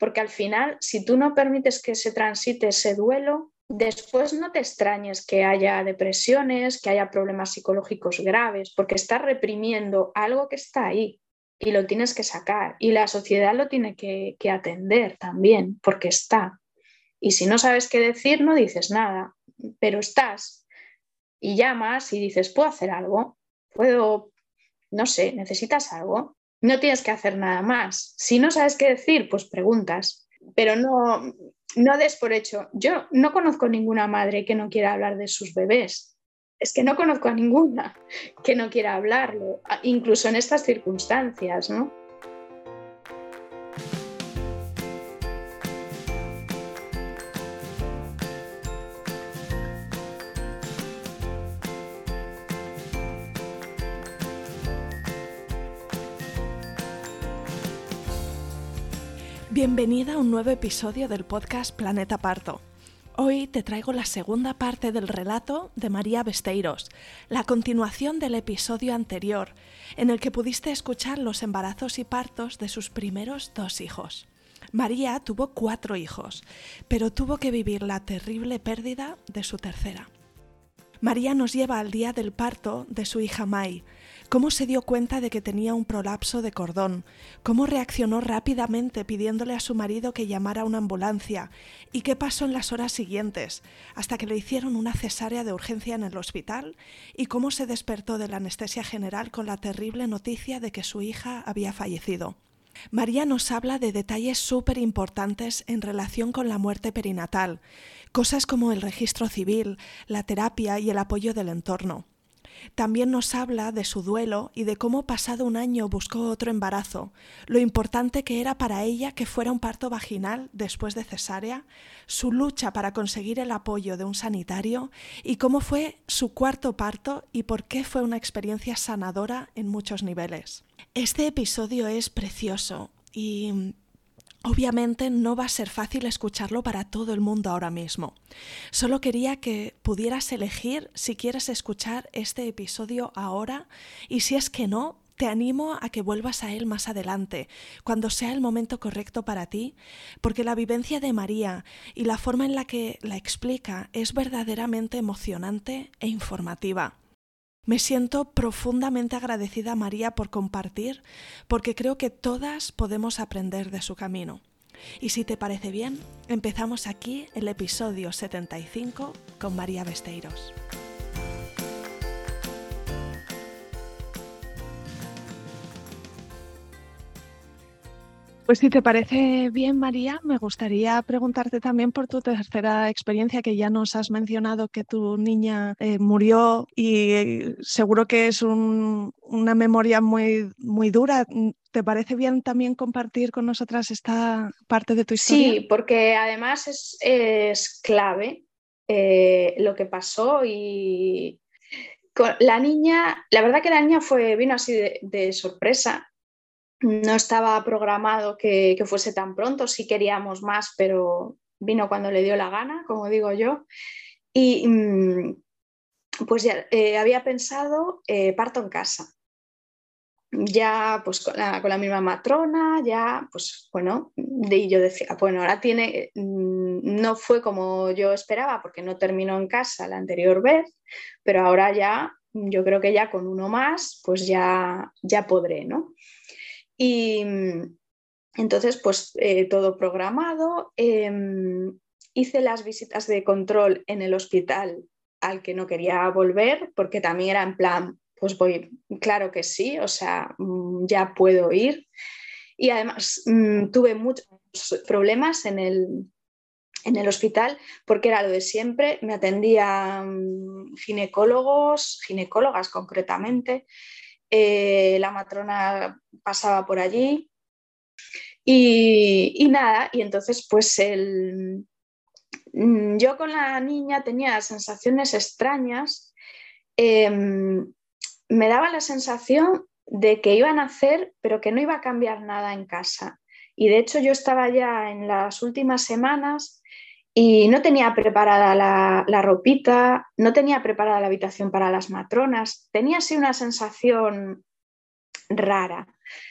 porque al final, si tú no permites que se transite ese duelo, después no te extrañes que haya depresiones, que haya problemas psicológicos graves, porque estás reprimiendo algo que está ahí y lo tienes que sacar. Y la sociedad lo tiene que, que atender también, porque está. Y si no sabes qué decir, no dices nada, pero estás y llamas y dices, ¿puedo hacer algo? ¿Puedo, no sé, necesitas algo? No tienes que hacer nada más. Si no sabes qué decir, pues preguntas, pero no, no des por hecho. Yo no conozco ninguna madre que no quiera hablar de sus bebés. Es que no conozco a ninguna que no quiera hablarlo, incluso en estas circunstancias, ¿no? Bienvenida a un nuevo episodio del podcast Planeta Parto. Hoy te traigo la segunda parte del relato de María Besteiros, la continuación del episodio anterior, en el que pudiste escuchar los embarazos y partos de sus primeros dos hijos. María tuvo cuatro hijos, pero tuvo que vivir la terrible pérdida de su tercera. María nos lleva al día del parto de su hija Mai, cómo se dio cuenta de que tenía un prolapso de cordón, cómo reaccionó rápidamente pidiéndole a su marido que llamara a una ambulancia y qué pasó en las horas siguientes, hasta que le hicieron una cesárea de urgencia en el hospital y cómo se despertó de la anestesia general con la terrible noticia de que su hija había fallecido. María nos habla de detalles súper importantes en relación con la muerte perinatal, cosas como el registro civil, la terapia y el apoyo del entorno. También nos habla de su duelo y de cómo pasado un año buscó otro embarazo, lo importante que era para ella que fuera un parto vaginal después de cesárea, su lucha para conseguir el apoyo de un sanitario y cómo fue su cuarto parto y por qué fue una experiencia sanadora en muchos niveles. Este episodio es precioso y Obviamente no va a ser fácil escucharlo para todo el mundo ahora mismo. Solo quería que pudieras elegir si quieres escuchar este episodio ahora y si es que no, te animo a que vuelvas a él más adelante, cuando sea el momento correcto para ti, porque la vivencia de María y la forma en la que la explica es verdaderamente emocionante e informativa. Me siento profundamente agradecida María por compartir, porque creo que todas podemos aprender de su camino. Y si te parece bien, empezamos aquí el episodio 75 con María Besteiros. Pues si te parece bien, María, me gustaría preguntarte también por tu tercera experiencia, que ya nos has mencionado que tu niña eh, murió y eh, seguro que es una memoria muy, muy dura. ¿Te parece bien también compartir con nosotras esta parte de tu historia? Sí, porque además es, clave eh, lo que pasó y la niña, la verdad que la niña fue, vino así de sorpresa no estaba programado que, fuese tan pronto, sí queríamos más, pero vino cuando le dio la gana, como digo yo. Y mm, pues ya eh, había pensado eh, parto en casa. Ya pues con la, misma matrona, ya pues bueno, y yo decía, bueno, ahora tiene, mm, no fue como yo esperaba porque no terminó en casa la anterior vez, pero ahora ya, yo creo que ya con uno más, pues ya, ya podré, ¿no? Y mm, entonces, pues eh, todo programado. Em, hice las visitas de control en el hospital al que no quería volver, porque también era en plan, pues voy, claro que sí, o sea, mm, ya puedo ir. Y además mm, tuve muchos problemas en el, en el hospital porque era lo de siempre, me atendían ginecólogos, ginecólogas concretamente, eh, la matrona pasaba por allí y, nada, y entonces pues el, mm, yo con la niña tenía sensaciones extrañas, em, me daba la sensación de que iban a hacer, pero que no iba a cambiar nada en casa. Y de hecho yo estaba ya en las últimas semanas y no tenía preparada la, ropita, no tenía preparada la habitación para las matronas, tenía así una sensación rara.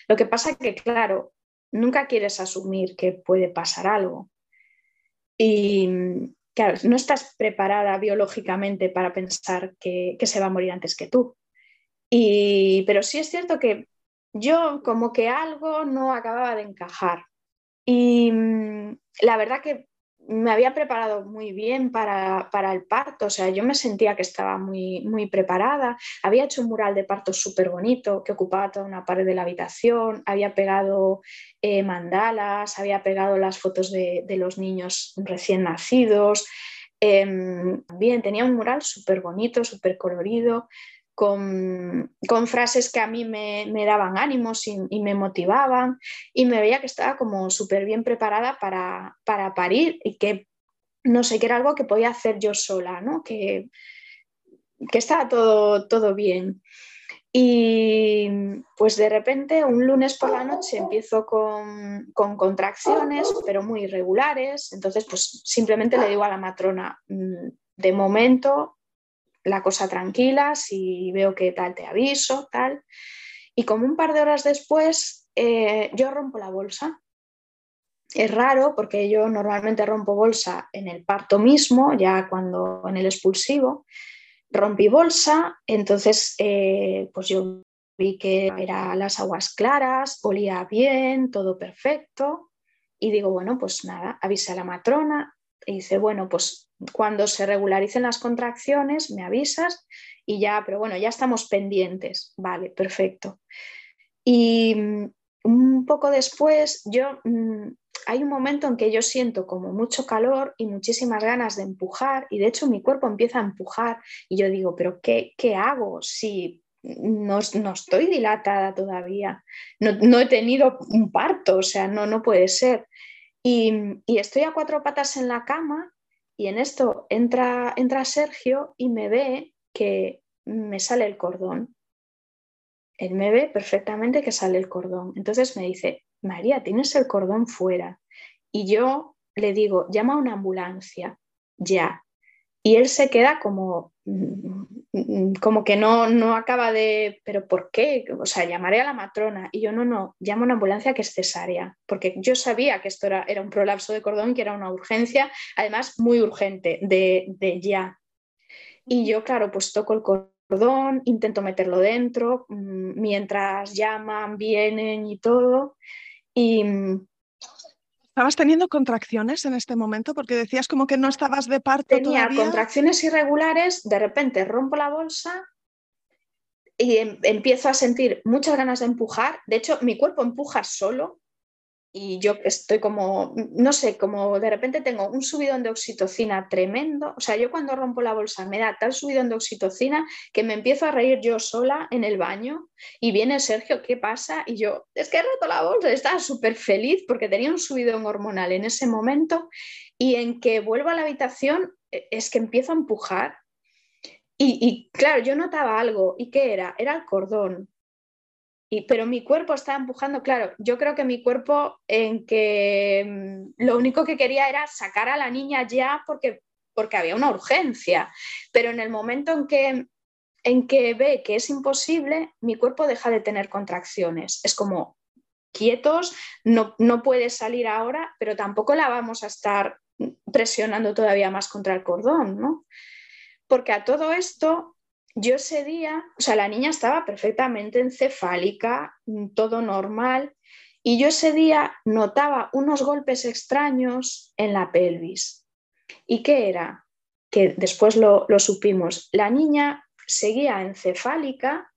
Lo que pasa que, claro, nunca quieres asumir que puede pasar algo. Y claro, no estás preparada biológicamente para pensar que, se va a morir antes que tú. Y, pero sí es cierto que yo como que algo no acababa de encajar. Y mm, la verdad que me había preparado muy bien para, el parto, o sea, yo me sentía que estaba muy, muy preparada. Había hecho un mural de parto súper bonito que ocupaba toda una pared de la habitación, había pegado eh, mandalas, había pegado las fotos de, los niños recién nacidos. Em, bien, tenía un mural súper bonito, súper colorido con, frases que a mí me, daban ánimos y, me motivaban y me veía que estaba como súper bien preparada para, parir y que no sé, que era algo que podía hacer yo sola, ¿no? que, que estaba todo, todo bien. Y pues de repente un lunes por la noche empiezo con, con, contracciones, pero muy irregulares. Entonces, pues simplemente le digo a la matrona, mm, de momento la cosa tranquila, si veo que tal te aviso, tal. Y como un par de horas después, eh, yo rompo la bolsa. Es raro porque yo normalmente rompo bolsa en el parto mismo, ya cuando en el expulsivo. Rompí bolsa, entonces eh, pues yo vi que eran las aguas claras, olía bien, todo perfecto. Y digo, bueno, pues nada, avisa a la matrona, y dice, bueno, pues cuando se regularicen las contracciones me avisas y ya, pero bueno, ya estamos pendientes. Vale, perfecto. Y mm, un poco después, yo mm, hay un momento en que yo siento como mucho calor y muchísimas ganas de empujar y de hecho mi cuerpo empieza a empujar y yo digo, pero ¿qué, qué hago si no, no, estoy dilatada todavía? No, no, he tenido un parto, o sea, no, no puede ser. Y, estoy a cuatro patas en la cama y en esto entra, entra Sergio y me ve que me sale el cordón. Él me ve perfectamente que sale el cordón. Entonces me dice, María, tienes el cordón fuera. Y yo le digo, llama a una ambulancia, ya. Y él se queda como, como que no, no acaba de, pero ¿por qué? O sea, llamaré a la matrona. Y yo no, no, llamo a una ambulancia que es cesárea, porque yo sabía que esto era, era un prolapso de cordón, que era una urgencia, además muy urgente, de, de ya. Y yo, claro, pues toco el cordón, intento meterlo dentro, mm, mientras llaman, vienen y todo. Y, ¿Estabas teniendo contracciones en este momento? Porque decías como que no estabas de parto Tenía contracciones irregulares, de repente rompo la bolsa y em, empiezo a sentir muchas ganas de empujar. De hecho, mi cuerpo empuja solo y yo estoy como, no sé, como de repente tengo un subidón de oxitocina tremendo. O sea, yo cuando rompo la bolsa me da tal subidón de oxitocina que me empiezo a reír yo sola en el baño y viene Sergio, ¿qué pasa? Y yo, es que he roto la bolsa, estaba súper feliz porque tenía un subidón hormonal en ese momento y en que vuelvo a la habitación e, es que empiezo a empujar. Y, y claro, yo notaba algo. ¿Y qué era? Era el cordón pero mi cuerpo estaba empujando, claro, yo creo que mi cuerpo en que mm, lo único que quería era sacar a la niña ya porque, porque había una urgencia, pero en el momento en que, en que ve que es imposible, mi cuerpo deja de tener contracciones. Es como quietos, no, no puede salir ahora, pero tampoco la vamos a estar presionando todavía más contra el cordón, ¿no? Porque a todo esto yo ese día, o sea, la niña estaba perfectamente encefálica, mm, todo normal, y yo ese día notaba unos golpes extraños en la pelvis. ¿Y qué era? Que después lo, supimos. La niña seguía encefálica,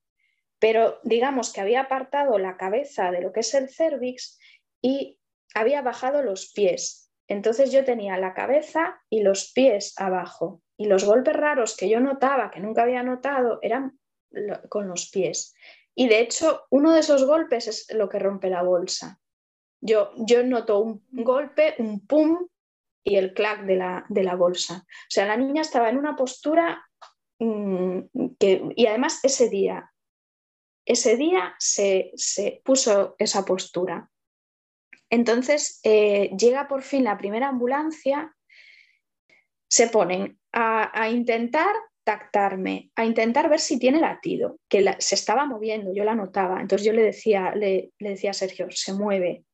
pero digamos que había apartado la cabeza de lo que es el cervix y había bajado los pies. Entonces yo tenía la cabeza y los pies abajo. Y los golpes raros que yo notaba, que nunca había notado, eran con los pies. Y de hecho, uno de esos golpes es lo que rompe la bolsa. Yo, yo noto un golpe, un pum y el clac de la, de la bolsa. O sea, la niña estaba en una postura mm, que, y además ese día, ese día se, se puso esa postura. Entonces eh, llega por fin la primera ambulancia, se ponen a, intentar contactarme, a intentar ver si tiene latido, que se estaba moviendo, yo la notaba. Entonces yo le decía, le, le, decía a Sergio, se mueve,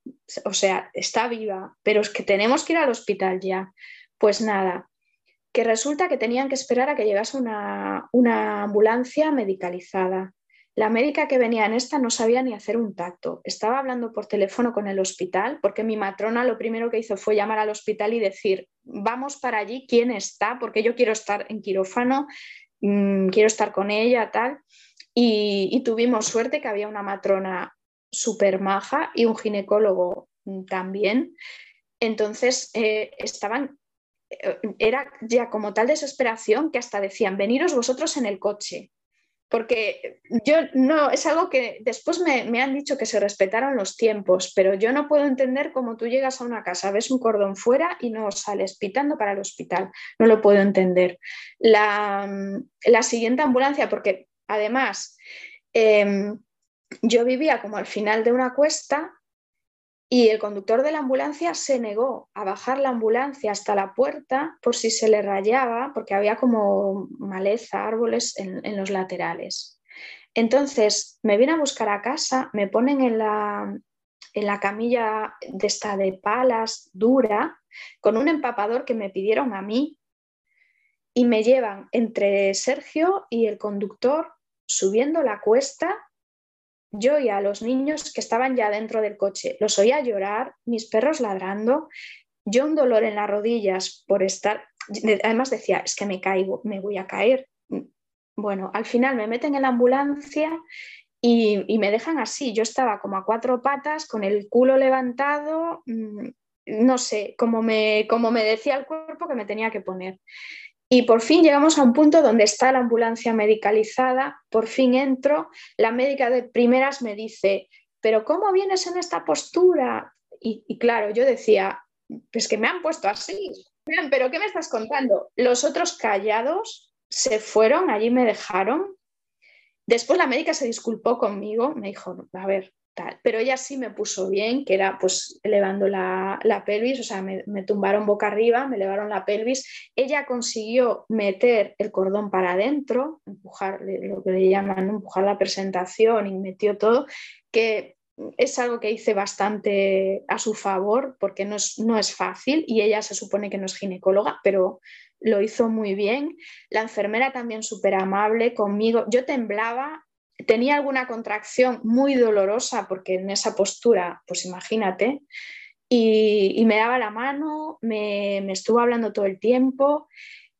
o sea, está viva, pero es que tenemos que ir al hospital ya. Pues nada, que resulta que tenían que esperar a que llegase una, una ambulancia medicalizada. La médica que venía en esta no sabía ni hacer un tacto. Estaba hablando por teléfono con el hospital porque mi matrona lo primero que hizo fue llamar al hospital y decir, vamos para allí, ¿quién está? Porque yo quiero estar en quirófano, mmm, quiero estar con ella, tal. Y, tuvimos suerte que había una matrona súper maja y un ginecólogo también. Entonces eh, estaban, eh, era ya como tal desesperación que hasta decían, veniros vosotros en el coche porque yo no, es algo que después me, han dicho que se respetaron los tiempos, pero yo no puedo entender cómo tú llegas a una casa, ves un cordón fuera y no sales pitando para el hospital. No lo puedo entender. La, siguiente ambulancia, porque además em, yo vivía como al final de una cuesta y el conductor de la ambulancia se negó a bajar la ambulancia hasta la puerta por si se le rayaba, porque había como maleza, árboles en, los laterales. Entonces me viene a buscar a casa, me ponen en la, en la camilla de esta de palas dura, con un empapador que me pidieron a mí, y me llevan entre Sergio y el conductor subiendo la cuesta yo y a los niños que estaban ya dentro del coche. Los oía llorar, mis perros ladrando, yo un dolor en las rodillas por estar, además decía, es que me caigo, me voy a caer. Bueno, al final me meten en la ambulancia y, me dejan así. Yo estaba como a cuatro patas, con el culo levantado, mm, no sé, como me, como me decía el cuerpo que me tenía que poner. Y por fin llegamos a un punto donde está la ambulancia medicalizada, por fin entro, la médica de primeras me dice, pero ¿cómo vienes en esta postura? Y, claro, yo decía, pues que me han puesto así, pero ¿qué me estás contando? Los otros callados se fueron, allí me dejaron. Después la médica se disculpó conmigo, me dijo, a ver, pero ella sí me puso bien, que era pues elevando la, pelvis, o sea, me, tumbaron boca arriba, me elevaron la pelvis. Ella consiguió meter el cordón para adentro, empujar lo que le llaman empujar la presentación y metió todo, que es algo que hice bastante a su favor porque no es, no es fácil y ella se supone que no es ginecóloga, pero lo hizo muy bien. La enfermera también súper amable conmigo. Yo temblaba tenía alguna contracción muy dolorosa, porque en esa postura, pues imagínate, y, me daba la mano, me, estuvo hablando todo el tiempo.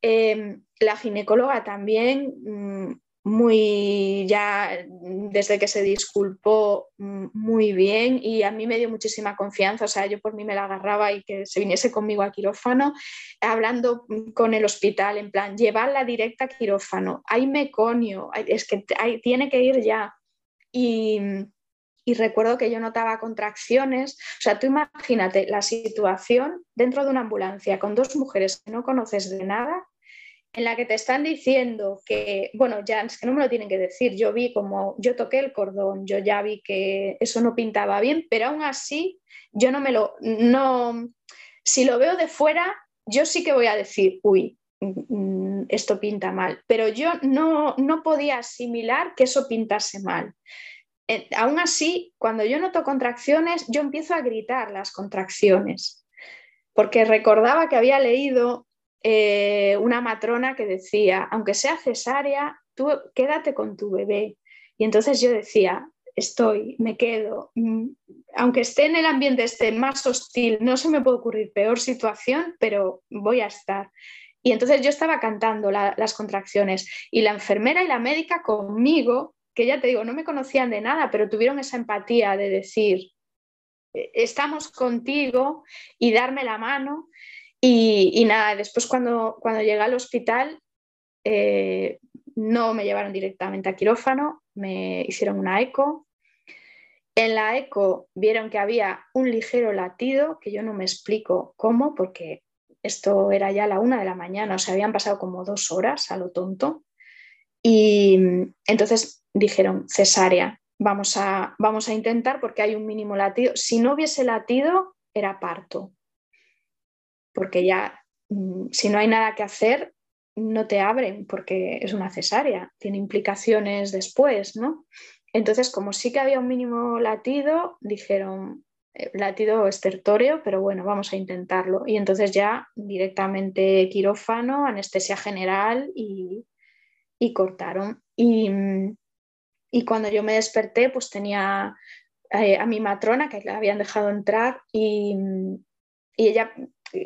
Em, la ginecóloga también, mm, muy ya desde que se disculpó mm, muy bien y a mí me dio muchísima confianza, o sea, yo por mí me la agarraba y que se viniese conmigo a quirófano, hablando con el hospital, en plan, llevarla directa a quirófano, hay meconio, es que tiene que ir ya. Y, y recuerdo que yo notaba contracciones, o sea, tú imagínate la situación dentro de una ambulancia con dos mujeres que no conoces de nada en la que te están diciendo que, bueno, ya es que no me lo tienen que decir, yo vi como, yo toqué el cordón, yo ya vi que eso no pintaba bien, pero aún así, yo no me lo, no, si lo veo de fuera, yo sí que voy a decir, uy, mm, esto pinta mal, pero yo no, no podía asimilar que eso pintase mal. Eh, aún así, cuando yo noto contracciones, yo empiezo a gritar las contracciones, porque recordaba que había leído eh, una matrona que decía, aunque sea cesárea, tú quédate con tu bebé. Y entonces yo decía, estoy, me quedo, mm, aunque esté en el ambiente este más hostil, no se me puede ocurrir peor situación, pero voy a estar. Y entonces yo estaba cantando las contracciones y la enfermera y la médica conmigo, que ya te digo, no me conocían de nada, pero tuvieron esa empatía de decir, e-, estamos contigo y darme la mano. Y, nada, después cuando, cuando llegué al hospital eh, no me llevaron directamente a quirófano, me hicieron una eco. En la eco vieron que había un ligero latido, que yo no me explico cómo, porque esto era ya la una de la mañana, o sea, habían pasado como dos horas a lo tonto. Y entonces dijeron, cesárea, vamos a, vamos a intentar porque hay un mínimo latido. Si no hubiese latido, era parto porque ya mm, si no hay nada que hacer, no te abren porque es una cesárea, tiene implicaciones después, ¿no? Entonces, como sí que había un mínimo latido, dijeron, eh, latido estertóreo, pero bueno, vamos a intentarlo. Y entonces ya directamente quirófano, anestesia general y, cortaron. Y, y, cuando yo me desperté, pues tenía eh, a mi matrona que la habían dejado entrar y, y ella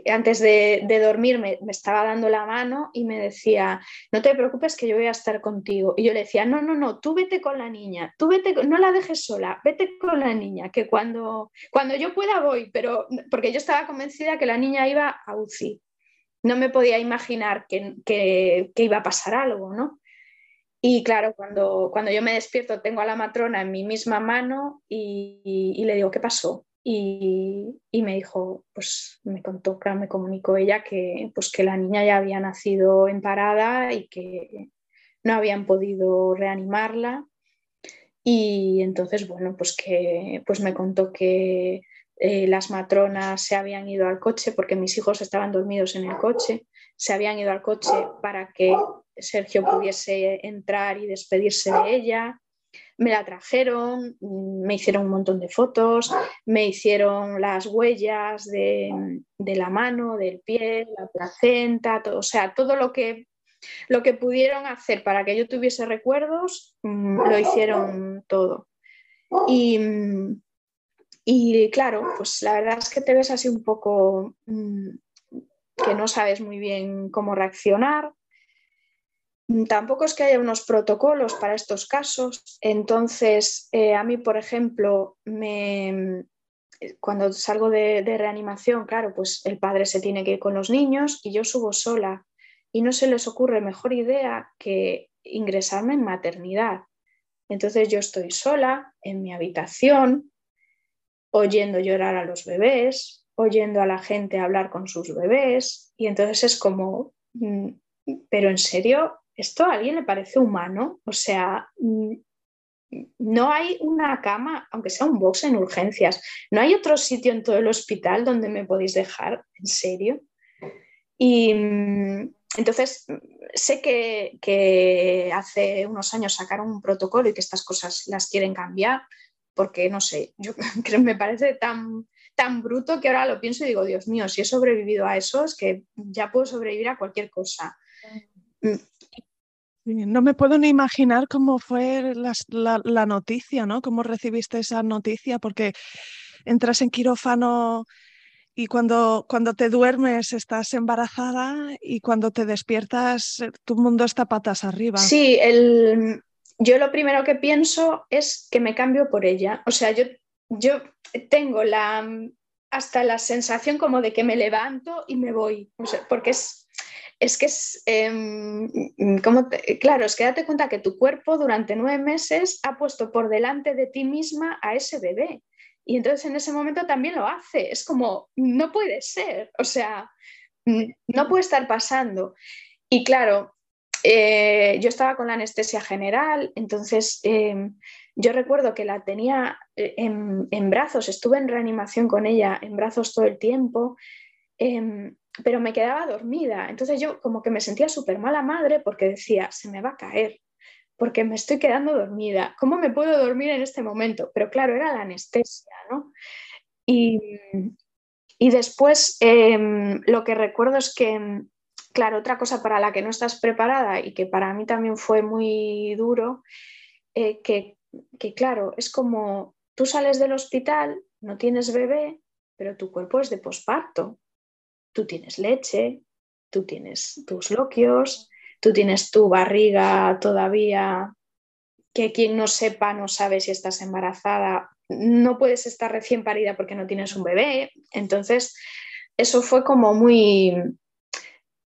antes de, dormir me, estaba dando la mano y me decía, no te preocupes que yo voy a estar contigo. Y yo le decía, no, no, no, tú vete con la niña, tú vete, no la dejes sola, vete con la niña, que cuando, cuando yo pueda voy, pero porque yo estaba convencida que la niña iba a UCI. No me podía imaginar que, iba a pasar algo, ¿no? Y claro, cuando, cuando yo me despierto tengo a la matrona en mi misma mano y le digo, ¿qué pasó? Y, me dijo, pues me contó, me comunicó ella que, pues que la niña ya había nacido en parada y que no habían podido reanimarla. Y entonces, bueno, pues que pues me contó que eh, las matronas se habían ido al coche porque mis hijos estaban dormidos en el coche, se habían ido al coche para que Sergio pudiese entrar y despedirse de ella me la trajeron, me hicieron un montón de fotos, me hicieron las huellas de, la mano, del pie, la placenta, todo, o sea, todo lo que, lo que pudieron hacer para que yo tuviese recuerdos, mm, lo hicieron todo. Y, y, claro, pues la verdad es que te ves así un poco mm, que no sabes muy bien cómo reaccionar. Tampoco es que haya unos protocolos para estos casos. Entonces, eh, a mí, por ejemplo, cuando salgo de, reanimación, claro, pues el padre se tiene que ir con los niños y yo subo sola y no se les ocurre mejor idea que ingresarme en maternidad. Entonces yo estoy sola en mi habitación, oyendo llorar a los bebés, oyendo a la gente hablar con sus bebés y entonces es como, mm, pero en serio, ¿esto a alguien le parece humano? O sea, mm, no hay una cama, aunque sea un box en urgencias, no hay otro sitio en todo el hospital donde me podéis dejar, en serio. Y mm, entonces sé que, hace unos años sacaron un protocolo y que estas cosas las quieren cambiar, porque no sé, yo creo me parece tan, tan bruto que ahora lo pienso y digo, Dios mío, si he sobrevivido a eso, es que ya puedo sobrevivir a cualquier cosa. No me puedo ni imaginar cómo fue la, noticia, ¿no? Cómo recibiste esa noticia, porque entras en quirófano y cuando, cuando te duermes estás embarazada y cuando te despiertas eh, tu mundo está patas arriba. Sí, el, yo lo primero que pienso es que me cambio por ella. O sea, yo, yo tengo la, hasta la sensación como de que me levanto y me voy, porque es es que es, em, como claro, es que date cuenta que tu cuerpo durante nueve meses ha puesto por delante de ti misma a ese bebé. Y entonces en ese momento también lo hace. Es como, no puede ser, o sea, no puede estar pasando. Y claro, eh, yo estaba con la anestesia general, entonces em, yo recuerdo que la tenía eh, en, en, brazos, estuve en reanimación con ella en brazos todo el tiempo. Em, pero me quedaba dormida. Entonces yo como que me sentía súper mala madre porque decía, se me va a caer, porque me estoy quedando dormida. ¿Cómo me puedo dormir en este momento? Pero claro, era la anestesia, ¿no? Y, después em, lo que recuerdo es que, claro, otra cosa para la que no estás preparada y que para mí también fue muy duro, eh, que, que claro, es como tú sales del hospital, no tienes bebé, pero tu cuerpo es de posparto tú tienes leche, tú tienes tus loquios, tú tienes tu barriga todavía, que quien no sepa no sabe si estás embarazada, no puedes estar recién parida porque no tienes un bebé. Entonces, eso fue como muy...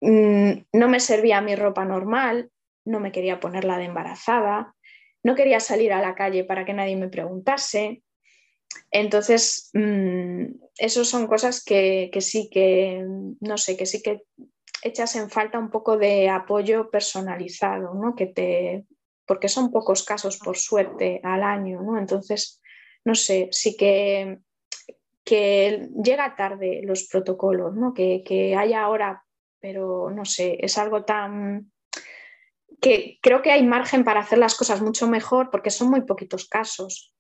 Mm, no me servía mi ropa normal, no me quería ponerla de embarazada, no quería salir a la calle para que nadie me preguntase, entonces, mm, eso son cosas que, sí que, no sé, que sí que echas en falta un poco de apoyo personalizado, ¿no? Que te, porque son pocos casos, por suerte, al año, ¿no? Entonces, no sé, sí que, que llega tarde los protocolos, ¿no? Que, que haya ahora pero no sé, es algo tan que creo que hay margen para hacer las cosas mucho mejor porque son muy poquitos casos.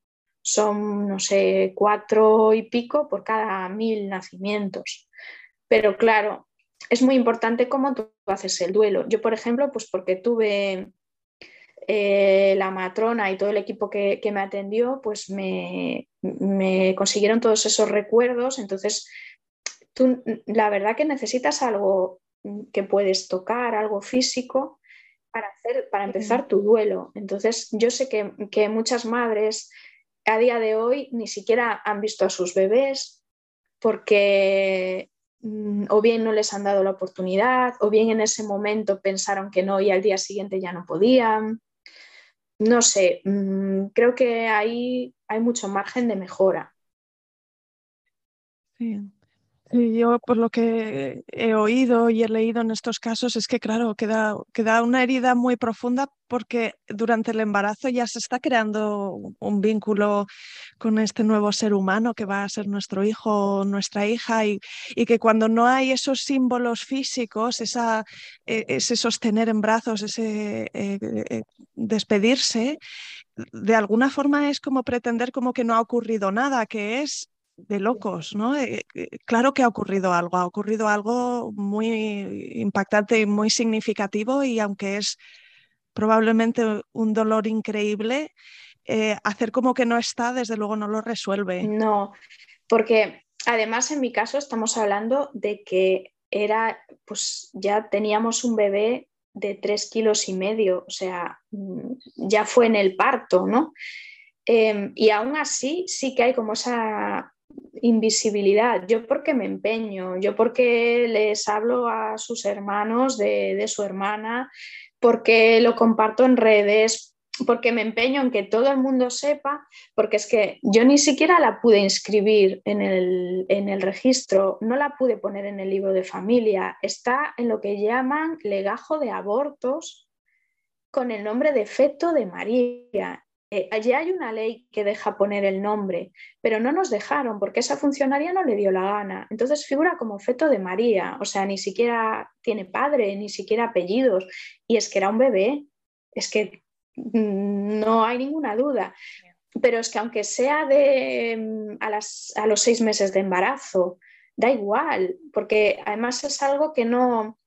Son, no sé, cuatro y pico por cada mil nacimientos. Pero claro, es muy importante cómo tú haces el duelo. Yo, por ejemplo, pues porque tuve eh, la matrona y todo el equipo que, me atendió, pues me, consiguieron todos esos recuerdos. Entonces, tú la verdad que necesitas algo que puedes tocar, algo físico, para, hacer, para empezar tu duelo. Entonces, yo sé que, que muchas madres a día de hoy ni siquiera han visto a sus bebés porque mm, o bien no les han dado la oportunidad, o bien en ese momento pensaron que no y al día siguiente ya no podían no sé, mm, creo que ahí hay mucho margen de mejora. Sí. Yo por lo que he oído y he leído en estos casos es que, claro, queda, queda una herida muy profunda porque durante el embarazo ya se está creando un vínculo con este nuevo ser humano que va a ser nuestro hijo o nuestra hija y, que cuando no hay esos símbolos físicos, esa, e, ese sostener en brazos, ese eh, eh, despedirse, de alguna forma es como pretender como que no ha ocurrido nada, que es de locos, ¿no? Eh, claro que ha ocurrido algo, ha ocurrido algo muy impactante y muy significativo y aunque es probablemente un dolor increíble, eh, hacer como que no está, desde luego no lo resuelve. No, porque además en mi caso estamos hablando de que era, pues ya teníamos un bebé de tres kilos y medio, o sea, ya fue en el parto, ¿no? Em, y aún así sí que hay como esa invisibilidad. Yo porque me empeño, yo porque les hablo a sus hermanos de, su hermana, porque lo comparto en redes, porque me empeño en que todo el mundo sepa, porque es que yo ni siquiera la pude inscribir en el, registro, no la pude poner en el libro de familia, está en lo que llaman legajo de abortos con el nombre de feto de María. Eh, allí hay una ley que deja poner el nombre, pero no nos dejaron porque esa funcionaria no le dio la gana. Entonces figura como feto de María, o sea, ni siquiera tiene padre, ni siquiera apellidos. Y es que era un bebé, es que mm, no hay ninguna duda. Pero es que aunque sea de mm, a, a los seis meses de embarazo, da igual, porque además es algo que no,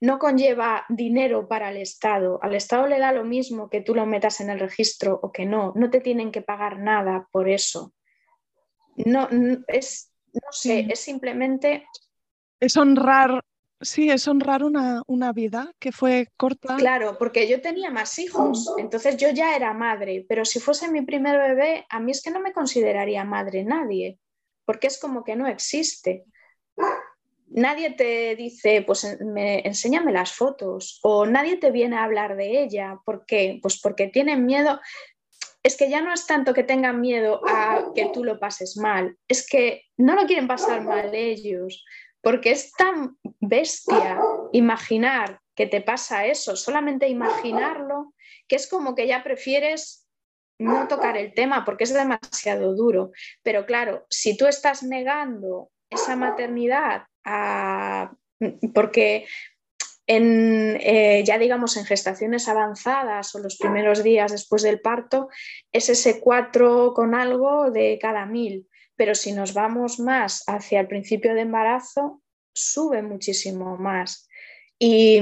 no conlleva dinero para el Estado. Al Estado le da lo mismo que tú lo metas en el registro o que no. No te tienen que pagar nada por eso. No, es, no sé, es simplemente... Es honrar, sí, es honrar una, una vida que fue corta. Claro, porque yo tenía más hijos, entonces yo ya era madre, pero si fuese mi primer bebé, a mí es que no me consideraría madre nadie, porque es como que no existe nadie te dice, pues enséñame las fotos o nadie te viene a hablar de ella. ¿Por qué? Pues porque tienen miedo. Es que ya no es tanto que tengan miedo a que tú lo pases mal, es que no lo quieren pasar mal ellos, porque es tan bestia imaginar que te pasa eso, solamente imaginarlo, que es como que ya prefieres no tocar el tema porque es demasiado duro. Pero claro, si tú estás negando esa maternidad porque en, eh, ya digamos en gestaciones avanzadas o los primeros días después del parto es ese 4 con algo de cada mil, pero si nos vamos más hacia el principio de embarazo, sube muchísimo más. Y,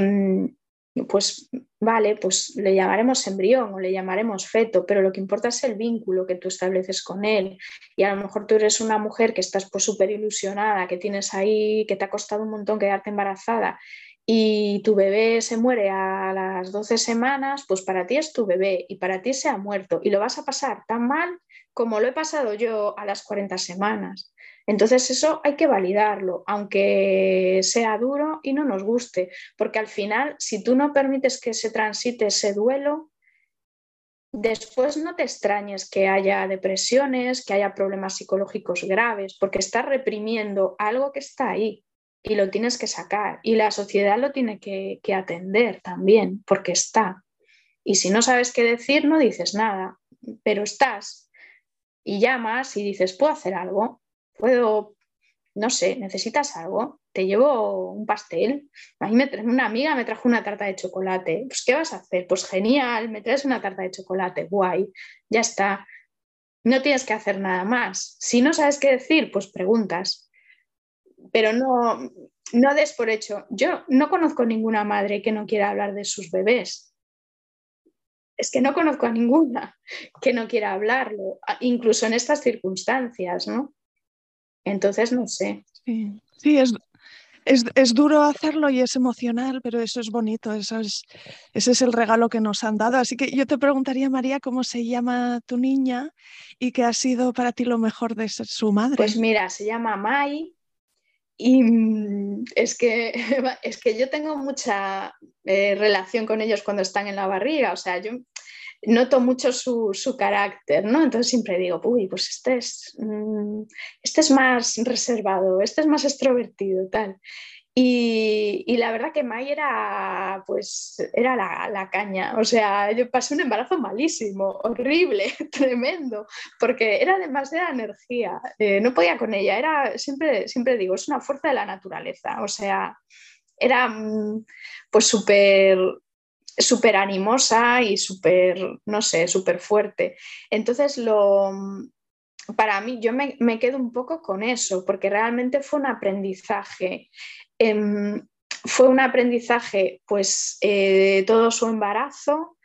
pues vale, pues le llamaremos embrión o le llamaremos feto, pero lo que importa es el vínculo que tú estableces con él. Y a lo mejor tú eres una mujer que estás pues súper ilusionada, que tienes ahí, que te ha costado un montón quedarte embarazada y tu bebé se muere a las 12 semanas, pues para ti es tu bebé y para ti se ha muerto y lo vas a pasar tan mal como lo he pasado yo a las 40 semanas. Entonces eso hay que validarlo, aunque sea duro y no nos guste, porque al final, si tú no permites que se transite ese duelo, después no te extrañes que haya depresiones, que haya problemas psicológicos graves, porque estás reprimiendo algo que está ahí y lo tienes que sacar. Y la sociedad lo tiene que, que atender también, porque está. Y si no sabes qué decir, no dices nada, pero estás y llamas y dices, ¿puedo hacer algo? Puedo no sé, necesitas algo, te llevo un pastel. A mí me una amiga me trajo una tarta de chocolate. Pues, ¿qué vas a hacer? Pues genial, me traes una tarta de chocolate, guay, ya está. No tienes que hacer nada más. Si no sabes qué decir, pues preguntas. Pero no, no des por hecho. Yo no conozco ninguna madre que no quiera hablar de sus bebés. Es que no conozco a ninguna que no quiera hablarlo, incluso en estas circunstancias, ¿no? Entonces, no sé. Sí, es, es, duro hacerlo y es emocional, pero eso es bonito, eso es, ese es el regalo que nos han dado. Así que yo te preguntaría, María, ¿cómo se llama tu niña y qué ha sido para ti lo mejor de ser su madre? Pues mira, se llama Mai y mm, es que, es que yo tengo mucha eh, relación con ellos cuando están en la barriga, o sea, yo noto mucho su, carácter, ¿no? Entonces siempre digo, uy, pues este es, mm, este es más reservado, este es más extrovertido, tal. Y, la verdad que May era, pues, era la, caña. O sea, yo pasé un embarazo malísimo, horrible, tremendo, porque era demasiada energía. Eh, no podía con ella. Era, siempre, siempre digo, es una fuerza de la naturaleza. O sea, era mm, pues súper súper animosa y súper, no sé, súper fuerte. Entonces, lo, para mí, yo me, me, quedo un poco con eso, porque realmente fue un aprendizaje. Em, fue un aprendizaje, pues, eh, todo su embarazo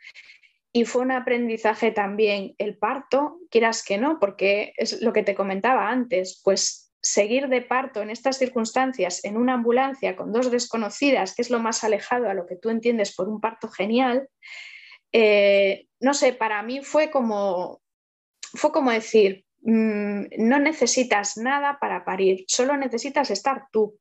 y fue un aprendizaje también el parto, quieras que no, porque es lo que te comentaba antes, pues seguir de parto en estas circunstancias en una ambulancia con dos desconocidas, que es lo más alejado a lo que tú entiendes por un parto genial, eh, no sé, para mí fue como, fue como decir, mm, no necesitas nada para parir, solo necesitas estar tú.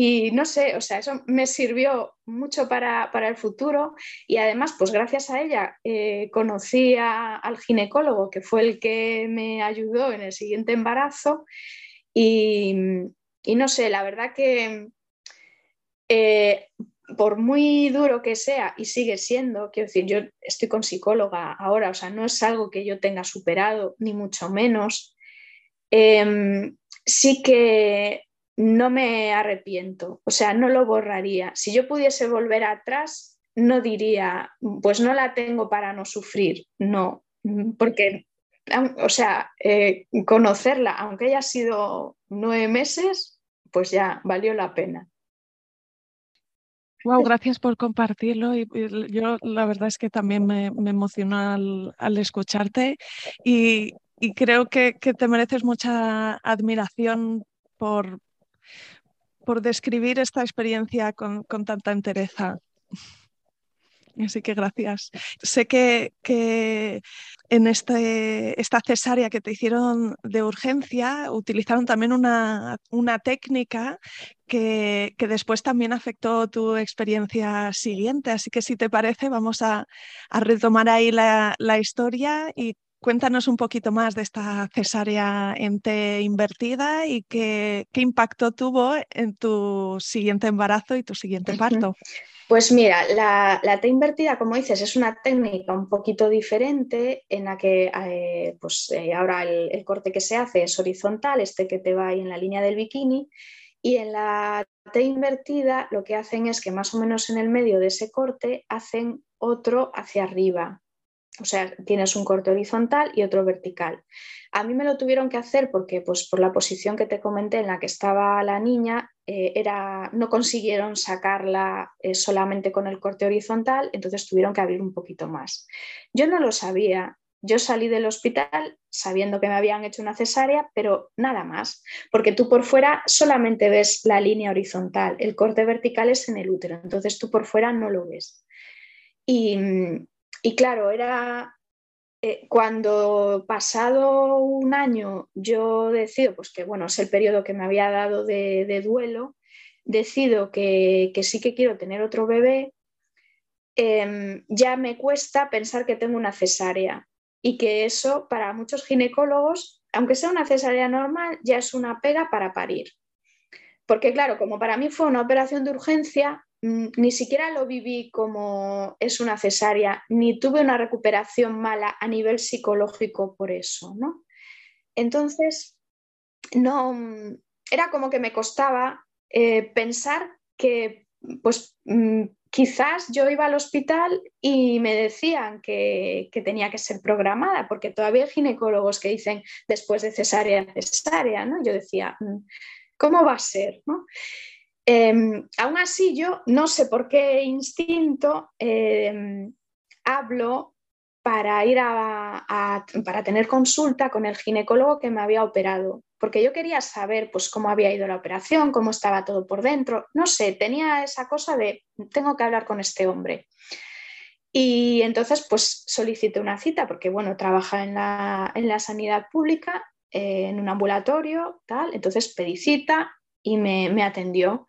Y no sé, o sea, eso me sirvió mucho para, el futuro y además, pues gracias a ella eh, conocí al ginecólogo que fue el que me ayudó en el siguiente embarazo y, no sé, la verdad que eh, por muy duro que sea y sigue siendo, quiero decir, yo estoy con psicóloga ahora, o sea, no es algo que yo tenga superado, ni mucho menos. Em, sí que no me arrepiento, o sea, no lo borraría. Si yo pudiese volver atrás, no diría, pues no la tengo para no sufrir, no, porque, o sea, eh, conocerla, aunque haya sido nueve meses, pues ya valió la pena. Wow, gracias por compartirlo. Y, yo la verdad es que también me, emociona al, escucharte y, creo que, te mereces mucha admiración por, por describir esta experiencia con, tanta entereza. Así que gracias. Sé que, en este, esta cesárea que te hicieron de urgencia utilizaron también una, técnica que, después también afectó tu experiencia siguiente. Así que si te parece, vamos a, retomar ahí la, la historia y Cuéntanos un poquito más de esta cesárea en T invertida y qué, impacto tuvo en tu siguiente embarazo y tu siguiente parto. Pues mira, la, T invertida, como dices, es una técnica un poquito diferente en la que eh, pues, eh, ahora el, corte que se hace es horizontal, este que te va ahí en la línea del bikini, y en la T invertida lo que hacen es que más o menos en el medio de ese corte hacen otro hacia arriba, o sea, tienes un corte horizontal y otro vertical. A mí me lo tuvieron que hacer porque, pues, por la posición que te comenté en la que estaba la niña, eh, era, no consiguieron sacarla eh, solamente con el corte horizontal, entonces tuvieron que abrir un poquito más. Yo no lo sabía. Yo salí del hospital sabiendo que me habían hecho una cesárea, pero nada más, porque tú por fuera solamente ves la línea horizontal, el corte vertical es en el útero, entonces tú por fuera no lo ves. Y, y claro, era eh, cuando pasado un año yo decido, pues que bueno, es el periodo que me había dado de, duelo, decido que, sí que quiero tener otro bebé, em, ya me cuesta pensar que tengo una cesárea y que eso para muchos ginecólogos, aunque sea una cesárea normal, ya es una pega para parir. Porque claro, como para mí fue una operación de urgencia, ni siquiera lo viví como es una cesárea, ni tuve una recuperación mala a nivel psicológico por eso, ¿no? Entonces, no, era como que me costaba eh, pensar que pues mm, quizás yo iba al hospital y me decían que, tenía que ser programada, porque todavía hay ginecólogos que dicen después de cesárea, cesárea, ¿no? Yo decía, mm, ¿cómo va a ser? Em, aún así, yo no sé por qué instinto em, hablo para ir a, para tener consulta con el ginecólogo que me había operado, porque yo quería saber pues cómo había ido la operación, cómo estaba todo por dentro, no sé, tenía esa cosa de tengo que hablar con este hombre. Y entonces pues solicité una cita porque bueno, trabaja en la, sanidad pública, eh, en un ambulatorio, tal, entonces pedí cita y me, atendió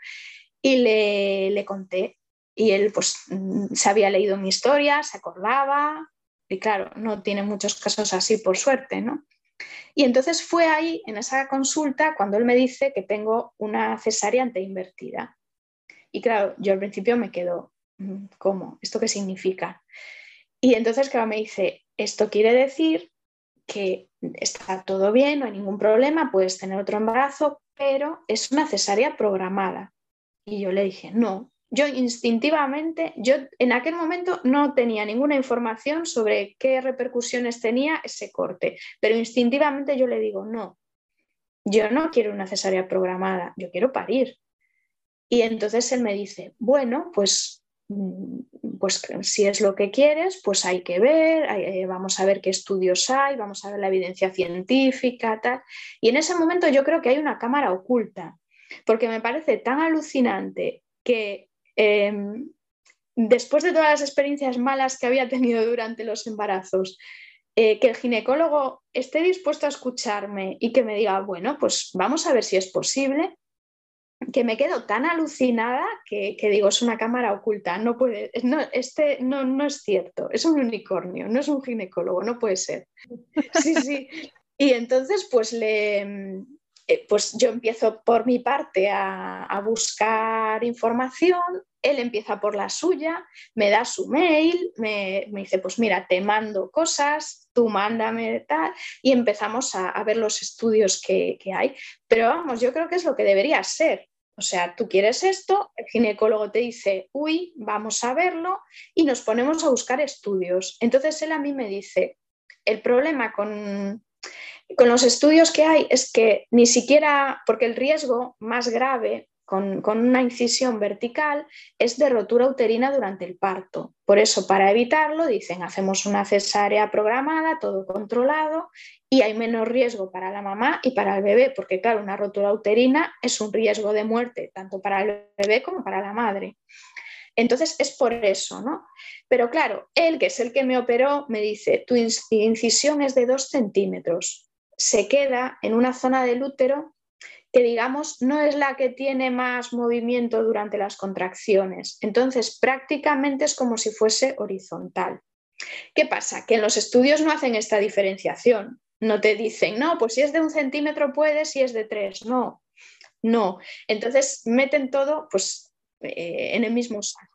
y le, le conté y él pues mm, se había leído mi historia, se acordaba, y claro, no tiene muchos casos así, por suerte, ¿no? Y entonces fue ahí, en esa consulta, cuando él me dice que tengo una cesárea invertida. Y claro, yo al principio me quedo, mm, ¿cómo? ¿Esto qué significa? Y entonces, claro, me dice, esto quiere decir que está todo bien, no hay ningún problema, puedes tener otro embarazo, pero es una cesárea programada. Y yo le dije, no, yo instintivamente, yo en aquel momento no tenía ninguna información sobre qué repercusiones tenía ese corte, pero instintivamente yo le digo, no, yo no quiero una cesárea programada, yo quiero parir. Y entonces él me dice, bueno, pues, pues si es lo que quieres, pues hay que ver, eh, vamos a ver qué estudios hay, vamos a ver la evidencia científica, tal. Y en ese momento yo creo que hay una cámara oculta, porque me parece tan alucinante que Em, después de todas las experiencias malas que había tenido durante los embarazos, eh, que el ginecólogo esté dispuesto a escucharme y que me diga, bueno, pues vamos a ver si es posible, que me quedo tan alucinada que, digo, es una cámara oculta, no puede, no, este no, no es cierto, es un unicornio, no es un ginecólogo, no puede ser. Sí, sí. Y entonces, pues le, eh, pues yo empiezo por mi parte a, buscar información, él empieza por la suya, me da su mail, me, dice, pues mira, te mando cosas, tú mándame tal, y empezamos a, ver los estudios que, que, hay. Pero vamos, yo creo que es lo que debería ser. O sea, tú quieres esto, el ginecólogo te dice, uy, vamos a verlo, y nos ponemos a buscar estudios. Entonces él a mí me dice, el problema con, con los estudios que hay es que ni siquiera, porque el riesgo más grave con, una incisión vertical es de rotura uterina durante el parto. Por eso, para evitarlo, dicen, hacemos una cesárea programada, todo controlado, y hay menos riesgo para la mamá y para el bebé, porque claro, una rotura uterina es un riesgo de muerte tanto para el bebé como para la madre. Entonces es por eso, ¿no? Pero claro, él, que es el que me operó, me dice, tu incisión es de dos centímetros se queda en una zona del útero que digamos no es la que tiene más movimiento durante las contracciones. Entonces prácticamente es como si fuese horizontal. ¿Qué pasa? Que en los estudios no hacen esta diferenciación. No te dicen, no, pues si es de un centímetro puede, si es de tres. No, no. Entonces meten todo pues, eh, en el mismo saco.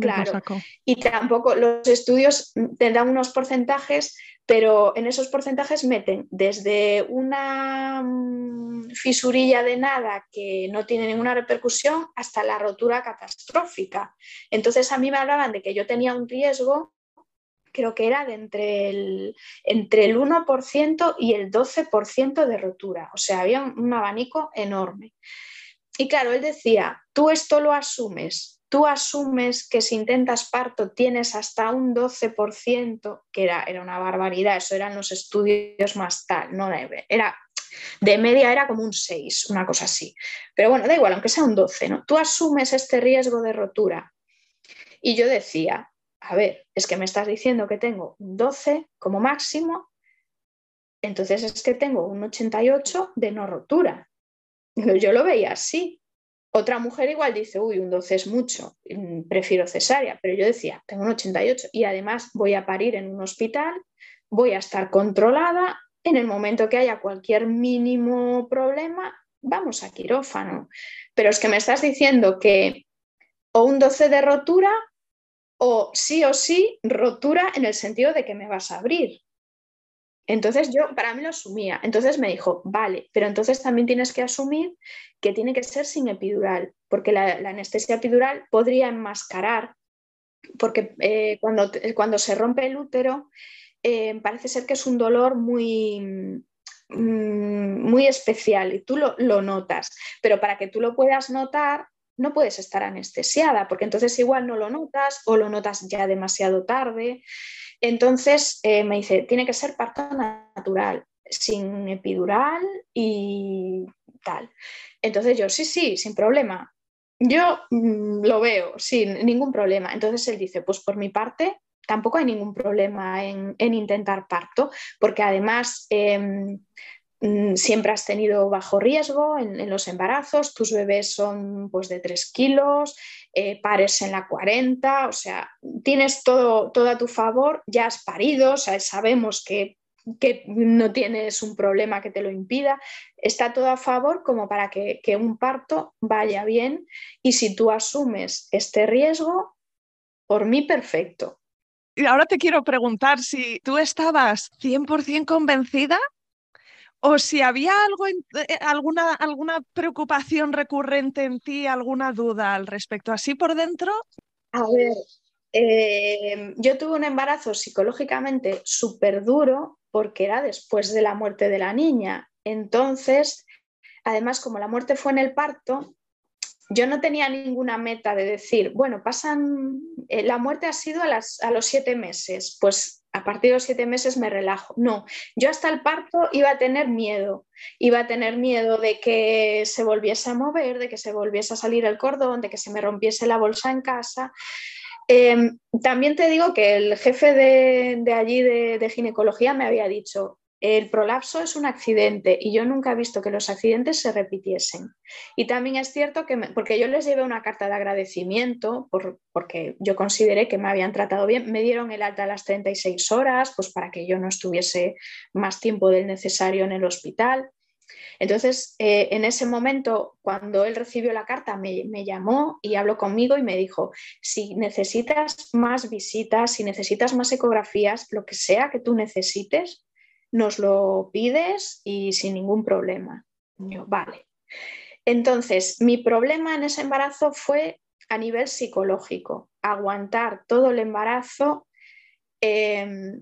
Claro. Y tampoco los estudios te dan unos porcentajes pero en esos porcentajes meten desde una mm, fisurilla de nada que no tiene ninguna repercusión hasta la rotura catastrófica. Entonces a mí me hablaban de que yo tenía un riesgo, creo que era de entre el, entre el 1% y el 12% de rotura, o sea, había un abanico enorme. Y claro, él decía, tú esto lo asumes tú asumes que si intentas parto tienes hasta un 12%, que era, era una barbaridad, eso eran los estudios más tal, no era de media era como un 6, una cosa así. Pero bueno, da igual, aunque sea un 12, ¿no? Tú asumes este riesgo de rotura. Y yo decía, a ver, es que me estás diciendo que tengo un 12 como máximo, entonces es que tengo un 88 de no rotura. Yo lo veía así. Otra mujer igual dice, uy, un 12 es mucho, mm, prefiero cesárea, pero yo decía, tengo un 88 y además voy a parir en un hospital, voy a estar controlada, en el momento que haya cualquier mínimo problema, vamos a quirófano. Pero es que me estás diciendo que o un 12 de rotura o sí o sí rotura en el sentido de que me vas a abrir. Entonces yo, para mí lo asumía. Entonces me dijo, vale, pero entonces también tienes que asumir que tiene que ser sin epidural, porque la, anestesia epidural podría enmascarar, porque eh, cuando, cuando, se rompe el útero, eh, parece ser que es un dolor muy, mm, muy especial y tú lo, lo notas, pero para que tú lo puedas notar, no puedes estar anestesiada, porque entonces igual no lo notas o lo notas ya demasiado tarde. Entonces eh, me dice, tiene que ser parto natural, sin epidural y tal. Entonces yo, sí, sí, sin problema. Yo mm, lo veo, sin ningún problema. Entonces él dice, pues por mi parte, tampoco hay ningún problema en, intentar parto, porque además em, mm, siempre has tenido bajo riesgo en, los embarazos, tus bebés son pues, de 3 kilos, eh, pares en la 40, o sea, tienes todo, todo a tu favor, ya has parido, o sea, sabemos que, que, no tienes un problema que te lo impida, está todo a favor como para que, que un parto vaya bien y si tú asumes este riesgo, por mí perfecto. Y ahora te quiero preguntar si tú estabas 100% convencida o si había algo, eh, alguna, alguna preocupación recurrente en ti, alguna duda al respecto, así por dentro. A ver, em, yo tuve un embarazo psicológicamente súper duro porque era después de la muerte de la niña. Entonces, además, como la muerte fue en el parto, yo no tenía ninguna meta de decir, bueno, pasan, eh, la muerte ha sido a, las, a los siete meses, pues a partir de los siete meses me relajo. No, yo hasta el parto iba a tener miedo, iba a tener miedo de que se volviese a mover, de que se volviese a salir el cordón, de que se me rompiese la bolsa en casa. Em, también te digo que el jefe de, allí de ginecología me había dicho, el prolapso es un accidente y yo nunca he visto que los accidentes se repitiesen. Y también es cierto que, porque yo les llevé una carta de agradecimiento, porque yo consideré que me habían tratado bien, me dieron el alta a las 36 horas, pues para que yo no estuviese más tiempo del necesario en el hospital. Entonces, eh, en ese momento, cuando él recibió la carta, me, me, llamó y habló conmigo y me dijo, si necesitas más visitas, si necesitas más ecografías, lo que sea que tú necesites, nos lo pides y sin ningún problema. Vale. Entonces, mi problema en ese embarazo fue a nivel psicológico, aguantar todo el embarazo em,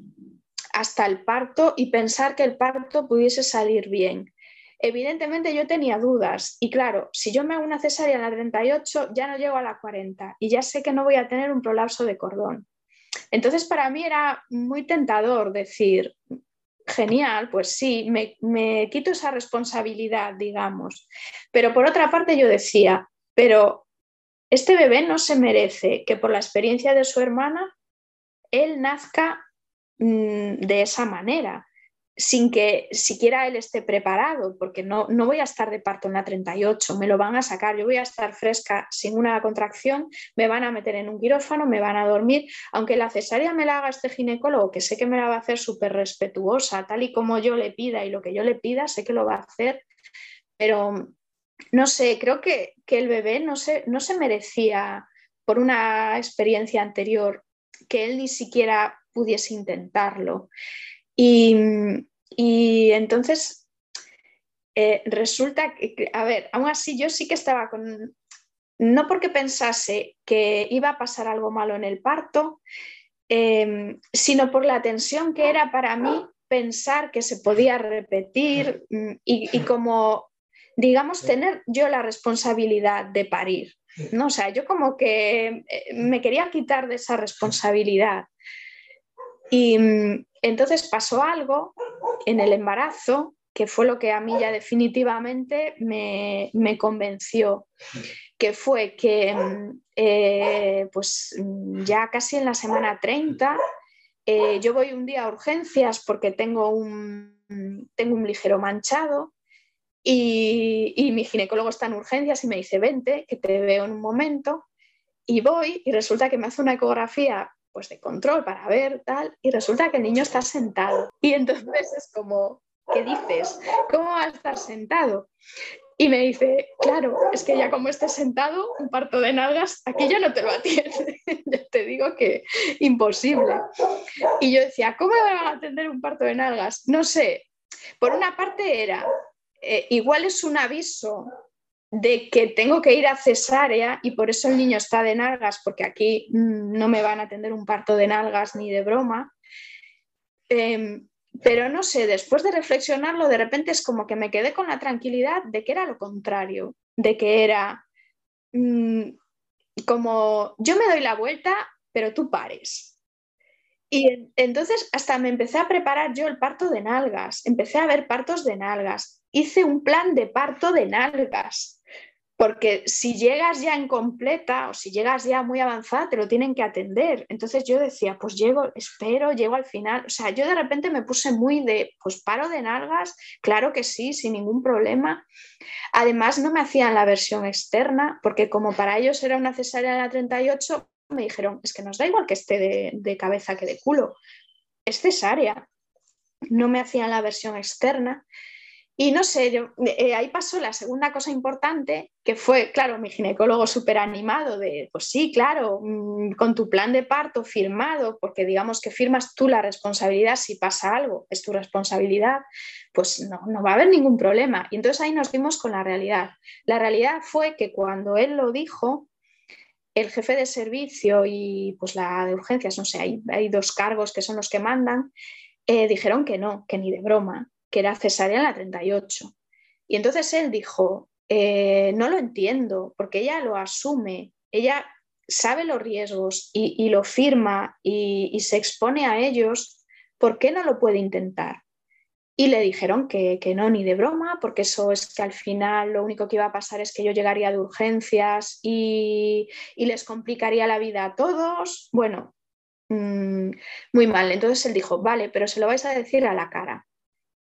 hasta el parto y pensar que el parto pudiese salir bien. Evidentemente yo tenía dudas y claro, si yo me hago una cesárea en la 38 ya no llego a la 40 y ya sé que no voy a tener un prolapso de cordón. Entonces para mí era muy tentador decir, genial, pues sí, me, quito esa responsabilidad, digamos. Pero por otra parte yo decía, pero este bebé no se merece que por la experiencia de su hermana él nazca mm, de esa manera sin que siquiera él esté preparado, porque no, no voy a estar de parto en la 38, me lo van a sacar, yo voy a estar fresca sin una contracción, me van a meter en un quirófano, me van a dormir, aunque la cesárea me la haga este ginecólogo, que sé que me la va a hacer súper respetuosa, tal y como yo le pida y lo que yo le pida, sé que lo va a hacer, pero no sé, creo que, el bebé no se, no se merecía por una experiencia anterior que él ni siquiera pudiese intentarlo. Y, entonces eh, resulta que, a ver, aún así yo sí que estaba con, no porque pensase que iba a pasar algo malo en el parto, em, sino por la tensión que era para mí pensar que se podía repetir mm, y, como, digamos, tener yo la responsabilidad de parir. ¿no? O sea, yo como que eh, me quería quitar de esa responsabilidad. Y, mm, entonces pasó algo en el embarazo que fue lo que a mí ya definitivamente me, convenció, que fue que mm, eh, pues mm, ya casi en la semana 30 eh, yo voy un día a urgencias porque tengo un, tengo un ligero manchado y, y, mi ginecólogo está en urgencias y me dice, vente, que te veo en un momento. Y voy y resulta que me hace una ecografía pues de control para ver tal, y resulta que el niño está sentado. Y entonces es como, ¿qué dices? ¿Cómo va a estar sentado? Y me dice, claro, es que ya como estés sentado, un parto de nalgas, aquí ya no te lo atiende. ya te digo que imposible. Y yo decía, ¿cómo me van a atender un parto de nalgas? No sé. Por una parte era, eh, igual es un aviso de que tengo que ir a cesárea y por eso el niño está de nalgas, porque aquí mm, no me van a atender un parto de nalgas ni de broma. Em, pero no sé, después de reflexionarlo, de repente es como que me quedé con la tranquilidad de que era lo contrario, de que era mm, como yo me doy la vuelta, pero tú pares. Y entonces hasta me empecé a preparar yo el parto de nalgas, empecé a ver partos de nalgas, hice un plan de parto de nalgas porque si llegas ya incompleta o si llegas ya muy avanzada, te lo tienen que atender. Entonces yo decía, pues llego, espero, llego al final. O sea, yo de repente me puse muy de, pues paro de nalgas, claro que sí, sin ningún problema. Además, no me hacían la versión externa, porque como para ellos era una cesárea en la 38, me dijeron, es que nos da igual que esté de, de cabeza que de culo, es cesárea. No me hacían la versión externa. Y no sé, yo, eh, ahí pasó la segunda cosa importante, que fue, claro, mi ginecólogo súper animado de, pues sí, claro, mm, con tu plan de parto firmado, porque digamos que firmas tú la responsabilidad, si pasa algo, es tu responsabilidad, pues no, no va a haber ningún problema. Y entonces ahí nos dimos con la realidad. La realidad fue que cuando él lo dijo, el jefe de servicio y pues la de urgencias, no sé, hay, hay dos cargos que son los que mandan, eh, dijeron que no, que ni de broma, que era cesárea en la 38. Y entonces él dijo, eh, no lo entiendo, porque ella lo asume, ella sabe los riesgos y, lo firma y, se expone a ellos, ¿por qué no lo puede intentar? Y le dijeron que, no, ni de broma, porque eso es que al final lo único que iba a pasar es que yo llegaría de urgencias y, les complicaría la vida a todos. Bueno, mm, muy mal. Entonces él dijo, vale, pero se lo vais a decir a la cara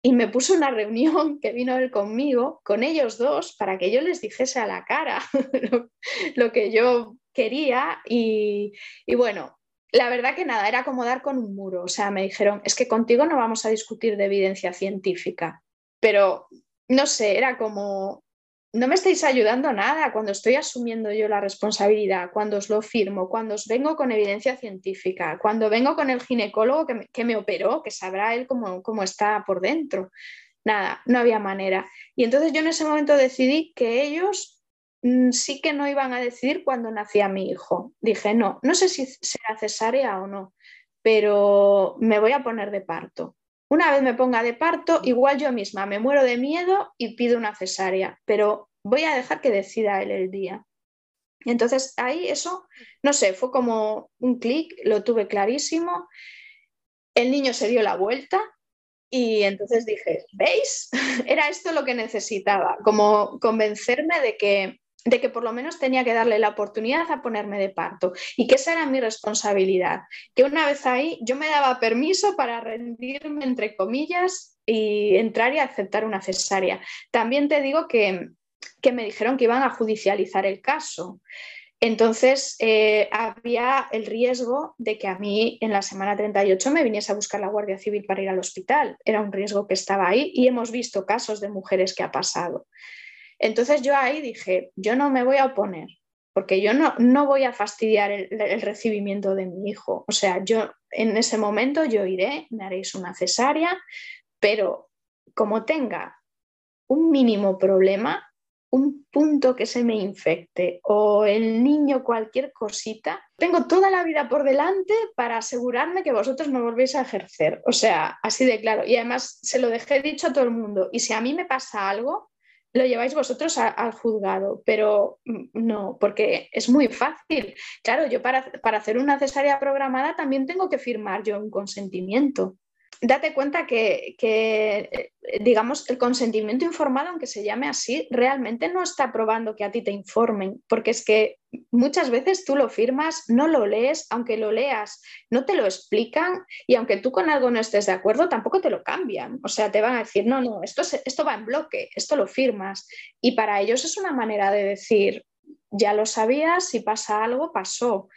y me puso una reunión que vino él conmigo, con ellos dos, para que yo les dijese a la cara lo, que yo quería. Y, y, bueno, la verdad que nada, era como dar con un muro. O sea, me dijeron, es que contigo no vamos a discutir de evidencia científica, pero no sé, era como, no me estáis ayudando nada cuando estoy asumiendo yo la responsabilidad, cuando os lo firmo, cuando os vengo con evidencia científica, cuando vengo con el ginecólogo que me, operó, que sabrá él cómo, cómo, está por dentro. Nada, no había manera. Y entonces yo en ese momento decidí que ellos mm, sí que no iban a decidir cuando nacía mi hijo. Dije, no, no sé si será cesárea o no, pero me voy a poner de parto. Una vez me ponga de parto, igual yo misma me muero de miedo y pido una cesárea, pero voy a dejar que decida él el día. Entonces ahí eso, no sé, fue como un clic, lo tuve clarísimo. El niño se dio la vuelta y entonces dije, ¿veis? Era esto lo que necesitaba, como convencerme de que de que por lo menos tenía que darle la oportunidad a ponerme de parto y que esa era mi responsabilidad, que una vez ahí yo me daba permiso para rendirme, entre comillas, y entrar y aceptar una cesárea. También te digo que, me dijeron que iban a judicializar el caso. Entonces eh, había el riesgo de que a mí en la semana 38 me viniese a buscar la Guardia Civil para ir al hospital. Era un riesgo que estaba ahí y hemos visto casos de mujeres que ha pasado. Entonces yo ahí dije, yo no me voy a oponer, porque yo no, no voy a fastidiar el, recibimiento de mi hijo. O sea, yo en ese momento yo iré, me haréis una cesárea, pero como tenga un mínimo problema, un punto que se me infecte o el niño cualquier cosita, tengo toda la vida por delante para asegurarme que vosotros no volvéis a ejercer. O sea, así de claro. Y además se lo dejé dicho a todo el mundo. Y si a mí me pasa algo, lo lleváis vosotros al juzgado, pero mm, no, porque es muy fácil. Claro, yo para, para hacer una cesárea programada también tengo que firmar yo un consentimiento date cuenta que, eh, digamos, el consentimiento informado, aunque se llame así, realmente no está probando que a ti te informen, porque es que muchas veces tú lo firmas, no lo lees, aunque lo leas, no te lo explican y aunque tú con algo no estés de acuerdo, tampoco te lo cambian. O sea, te van a decir, no, no, esto, esto va en bloque, esto lo firmas. Y para ellos es una manera de decir, ya lo sabías, si pasa algo, pasó.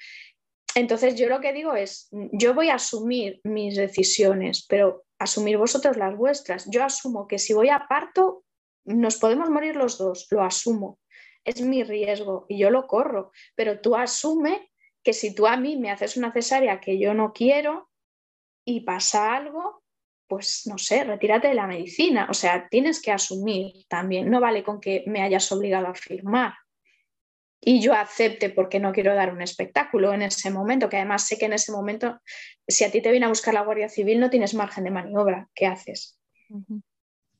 Entonces yo lo que digo es, yo voy a asumir mis decisiones, pero asumir vosotros las vuestras. Yo asumo que si voy a parto, nos podemos morir los dos, lo asumo, es mi riesgo y yo lo corro, pero tú asume que si tú a mí me haces una cesárea que yo no quiero y pasa algo, pues no sé, retírate de la medicina. O sea, tienes que asumir también, no vale con que me hayas obligado a firmar y yo acepte porque no quiero dar un espectáculo en ese momento, que además sé que en ese momento, si a ti te viene a buscar la Guardia Civil, no tienes margen de maniobra. ¿Qué haces?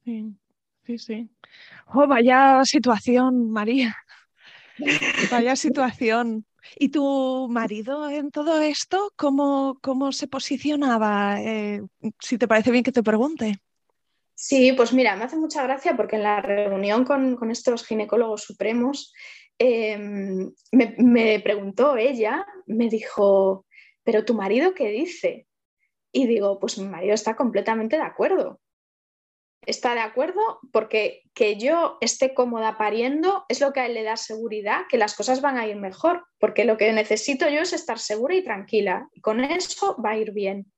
Sí, sí, sí. Oh, vaya situación, María. Vaya situación. ¿Y tu marido en todo esto, cómo, cómo se posicionaba? Eh, si te parece bien que te pregunte. Sí, pues mira, me hace mucha gracia porque en la reunión con, con estos ginecólogos supremos Em, me, preguntó ella, me dijo, pero tu marido qué dice? Y digo, pues mi marido está completamente de acuerdo. Está de acuerdo porque que yo esté cómoda pariendo es lo que a él le da seguridad, que las cosas van a ir mejor, porque lo que necesito yo es estar segura y tranquila. Y con eso va a ir bien.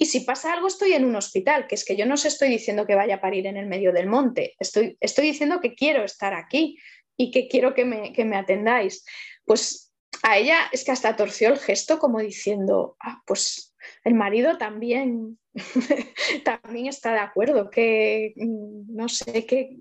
Y si pasa algo, estoy en un hospital, que es que yo no os estoy diciendo que vaya a parir en el medio del monte, estoy, estoy diciendo que quiero estar aquí y que quiero que me, atendáis. Pues a ella es que hasta torció el gesto como diciendo, ah, pues el marido también, también está de acuerdo, que mm, no sé, que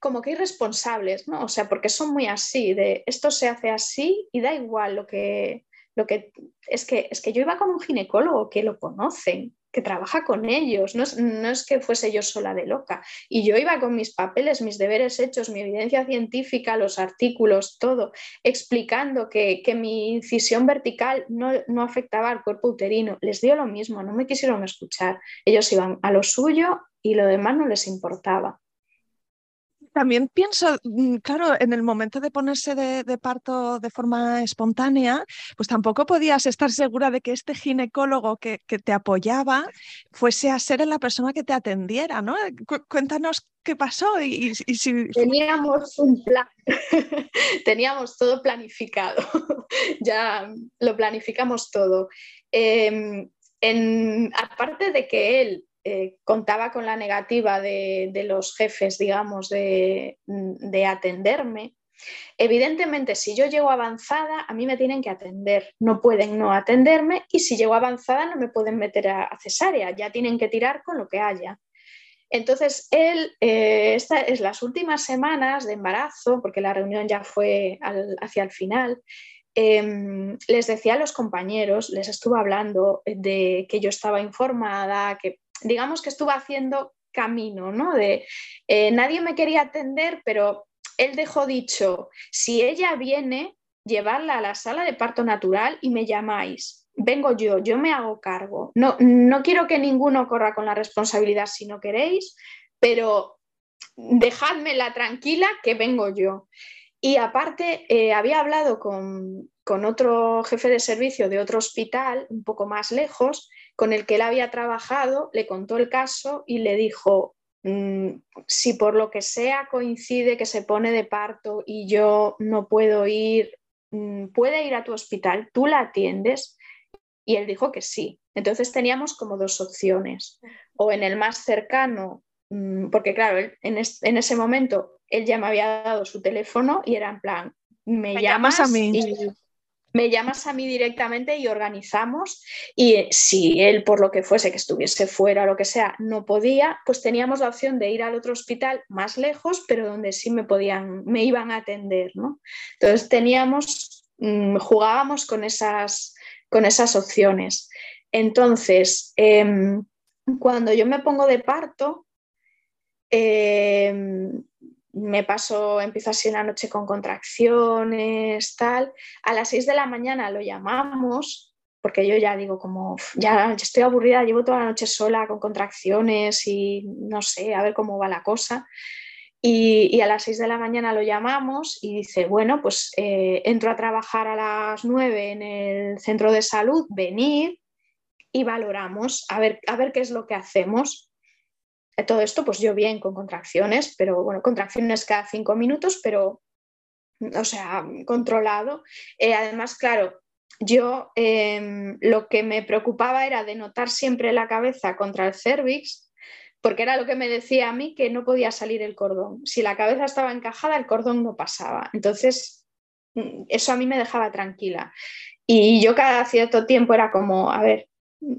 como que irresponsables, ¿no? O sea, porque son muy así, de esto se hace así y da igual lo que, lo que es que es que yo iba con un ginecólogo que lo conocen, que trabaja con ellos, no es, que fuese yo sola de loca. Y yo iba con mis papeles, mis deberes hechos, mi evidencia científica, los artículos, todo, explicando que, mi incisión vertical no, no, afectaba al cuerpo uterino. Les dio lo mismo, no me quisieron escuchar. Ellos iban a lo suyo y lo demás no les importaba. También pienso, mm, claro, en el momento de ponerse de, parto de forma espontánea, pues tampoco podías estar segura de que este ginecólogo que, te apoyaba fuese a ser la persona que te atendiera, ¿no? cuéntanos qué pasó y, si... Teníamos un plan, teníamos todo planificado, ya lo planificamos todo. Em, aparte de que él eh, contaba con la negativa de, los jefes, digamos, de, atenderme. Evidentemente, si yo llego avanzada, a mí me tienen que atender, no pueden no atenderme y si llego avanzada no me pueden meter a, cesárea, ya tienen que tirar con lo que haya. Entonces, él, eh, es las últimas semanas de embarazo, porque la reunión ya fue hacia el final, em, les decía a los compañeros, les estuvo hablando de que yo estaba informada, que digamos que estuvo haciendo camino, ¿no? De eh, nadie me quería atender, pero él dejó dicho, si ella viene, llevarla a la sala de parto natural y me llamáis. Vengo yo, yo me hago cargo. No, no quiero que ninguno corra con la responsabilidad si no queréis, pero dejádmela tranquila que vengo yo. Y aparte, eh, había hablado con, con otro jefe de servicio de otro hospital, un poco más lejos, con el que él había trabajado, le contó el caso y le dijo, mm, si por lo que sea coincide que se pone de parto y yo no puedo ir, mm, ¿puede ir a tu hospital? ¿Tú la atiendes? Y él dijo que sí. Entonces teníamos como dos opciones. O en el más cercano, mm, porque claro, en, ese momento él ya me había dado su teléfono y era en plan, me, llamas, a mí me llamas a mí directamente y organizamos. Y si él, por lo que fuese, que estuviese fuera o lo que sea, no podía, pues teníamos la opción de ir al otro hospital más lejos, pero donde sí me podían, me iban a atender, ¿no? Entonces teníamos, mm, jugábamos con esas, con esas opciones. Entonces, em, cuando yo me pongo de parto, em, me paso, empiezo así la noche con contracciones, tal. A las 6 de la mañana lo llamamos, porque yo ya digo, como, ya, estoy aburrida, llevo toda la noche sola con contracciones y no sé, a ver cómo va la cosa. Y, a las 6 de la mañana lo llamamos y dice, bueno, pues eh, entro a trabajar a las 9 en el centro de salud, venir y valoramos a ver, a ver qué es lo que hacemos todo esto, pues yo bien con contracciones, pero bueno, contracciones cada cinco minutos, pero, o sea, controlado. Eh, además, claro, yo em, lo que me preocupaba era de notar siempre la cabeza contra el cervix, porque era lo que me decía a mí que no podía salir el cordón. Si la cabeza estaba encajada, el cordón no pasaba. Entonces, mm, eso a mí me dejaba tranquila. Y yo cada cierto tiempo era como, a ver,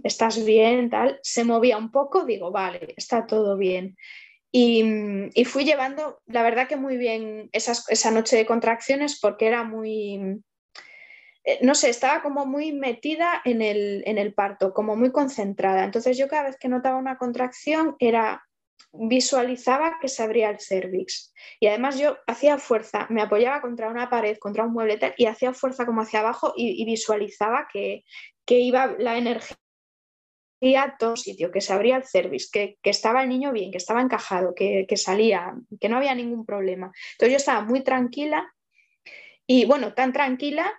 ¿estás bien? Tal. Se movía un poco, digo, vale, está todo bien. Y, y fui llevando, la verdad que muy bien esa noche de contracciones porque era muy, eh, no sé, estaba como muy metida en el, en el parto, como muy concentrada. Entonces yo cada vez que notaba una contracción era visualizaba que se abría el cervix. Y además yo hacía fuerza, me apoyaba contra una pared, contra un mueble y hacía fuerza como hacia abajo y, visualizaba que, que, iba la energía a todo sitio, que se abría el cervix, que, estaba el niño bien, que estaba encajado, que, que salía, que no había ningún problema. Entonces yo estaba muy tranquila y bueno, tan tranquila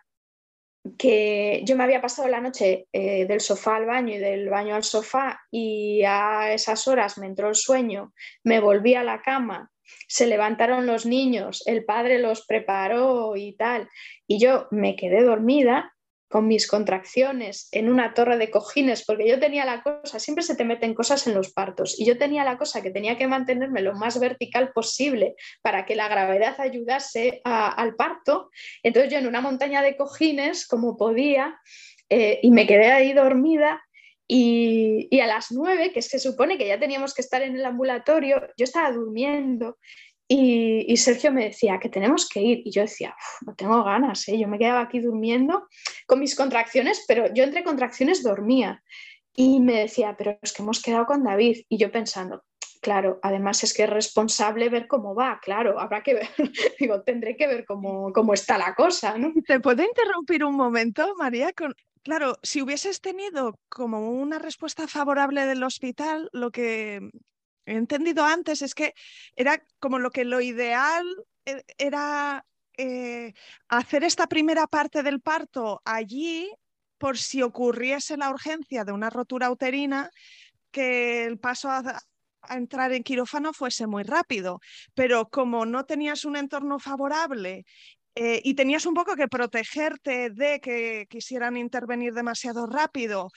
que yo me había pasado la noche eh, del sofá al baño y del baño al sofá y a esas horas me entró el sueño, me volví a la cama, se levantaron los niños, el padre los preparó y tal, y yo me quedé dormida con mis contracciones en una torre de cojines, porque yo tenía la cosa, siempre se te meten cosas en los partos, y yo tenía la cosa que tenía que mantenerme lo más vertical posible para que la gravedad ayudase al parto. Entonces yo en una montaña de cojines, como podía, eh, y me quedé ahí dormida. Y, y, a las nueve, que se supone que ya teníamos que estar en el ambulatorio, yo estaba durmiendo y, Sergio me decía que tenemos que ir. Y yo decía, no tengo ganas, ¿eh? yo me quedaba aquí durmiendo con mis contracciones, pero yo entre contracciones dormía. Y me decía, pero es que hemos quedado con David. Y yo pensando, claro, además es que es responsable ver cómo va, claro, habrá que ver, digo, tendré que ver cómo, cómo está la cosa, ¿no? ¿Te puedo interrumpir un momento, María? Claro, si hubieses tenido como una respuesta favorable del hospital, lo que he entendido antes es que era como lo que lo ideal e, era eh, hacer esta primera parte del parto allí por si ocurriese la urgencia de una rotura uterina, que el paso a, entrar en quirófano fuese muy rápido. Pero como no tenías un entorno favorable eh, y tenías un poco que protegerte de que quisieran intervenir demasiado rápido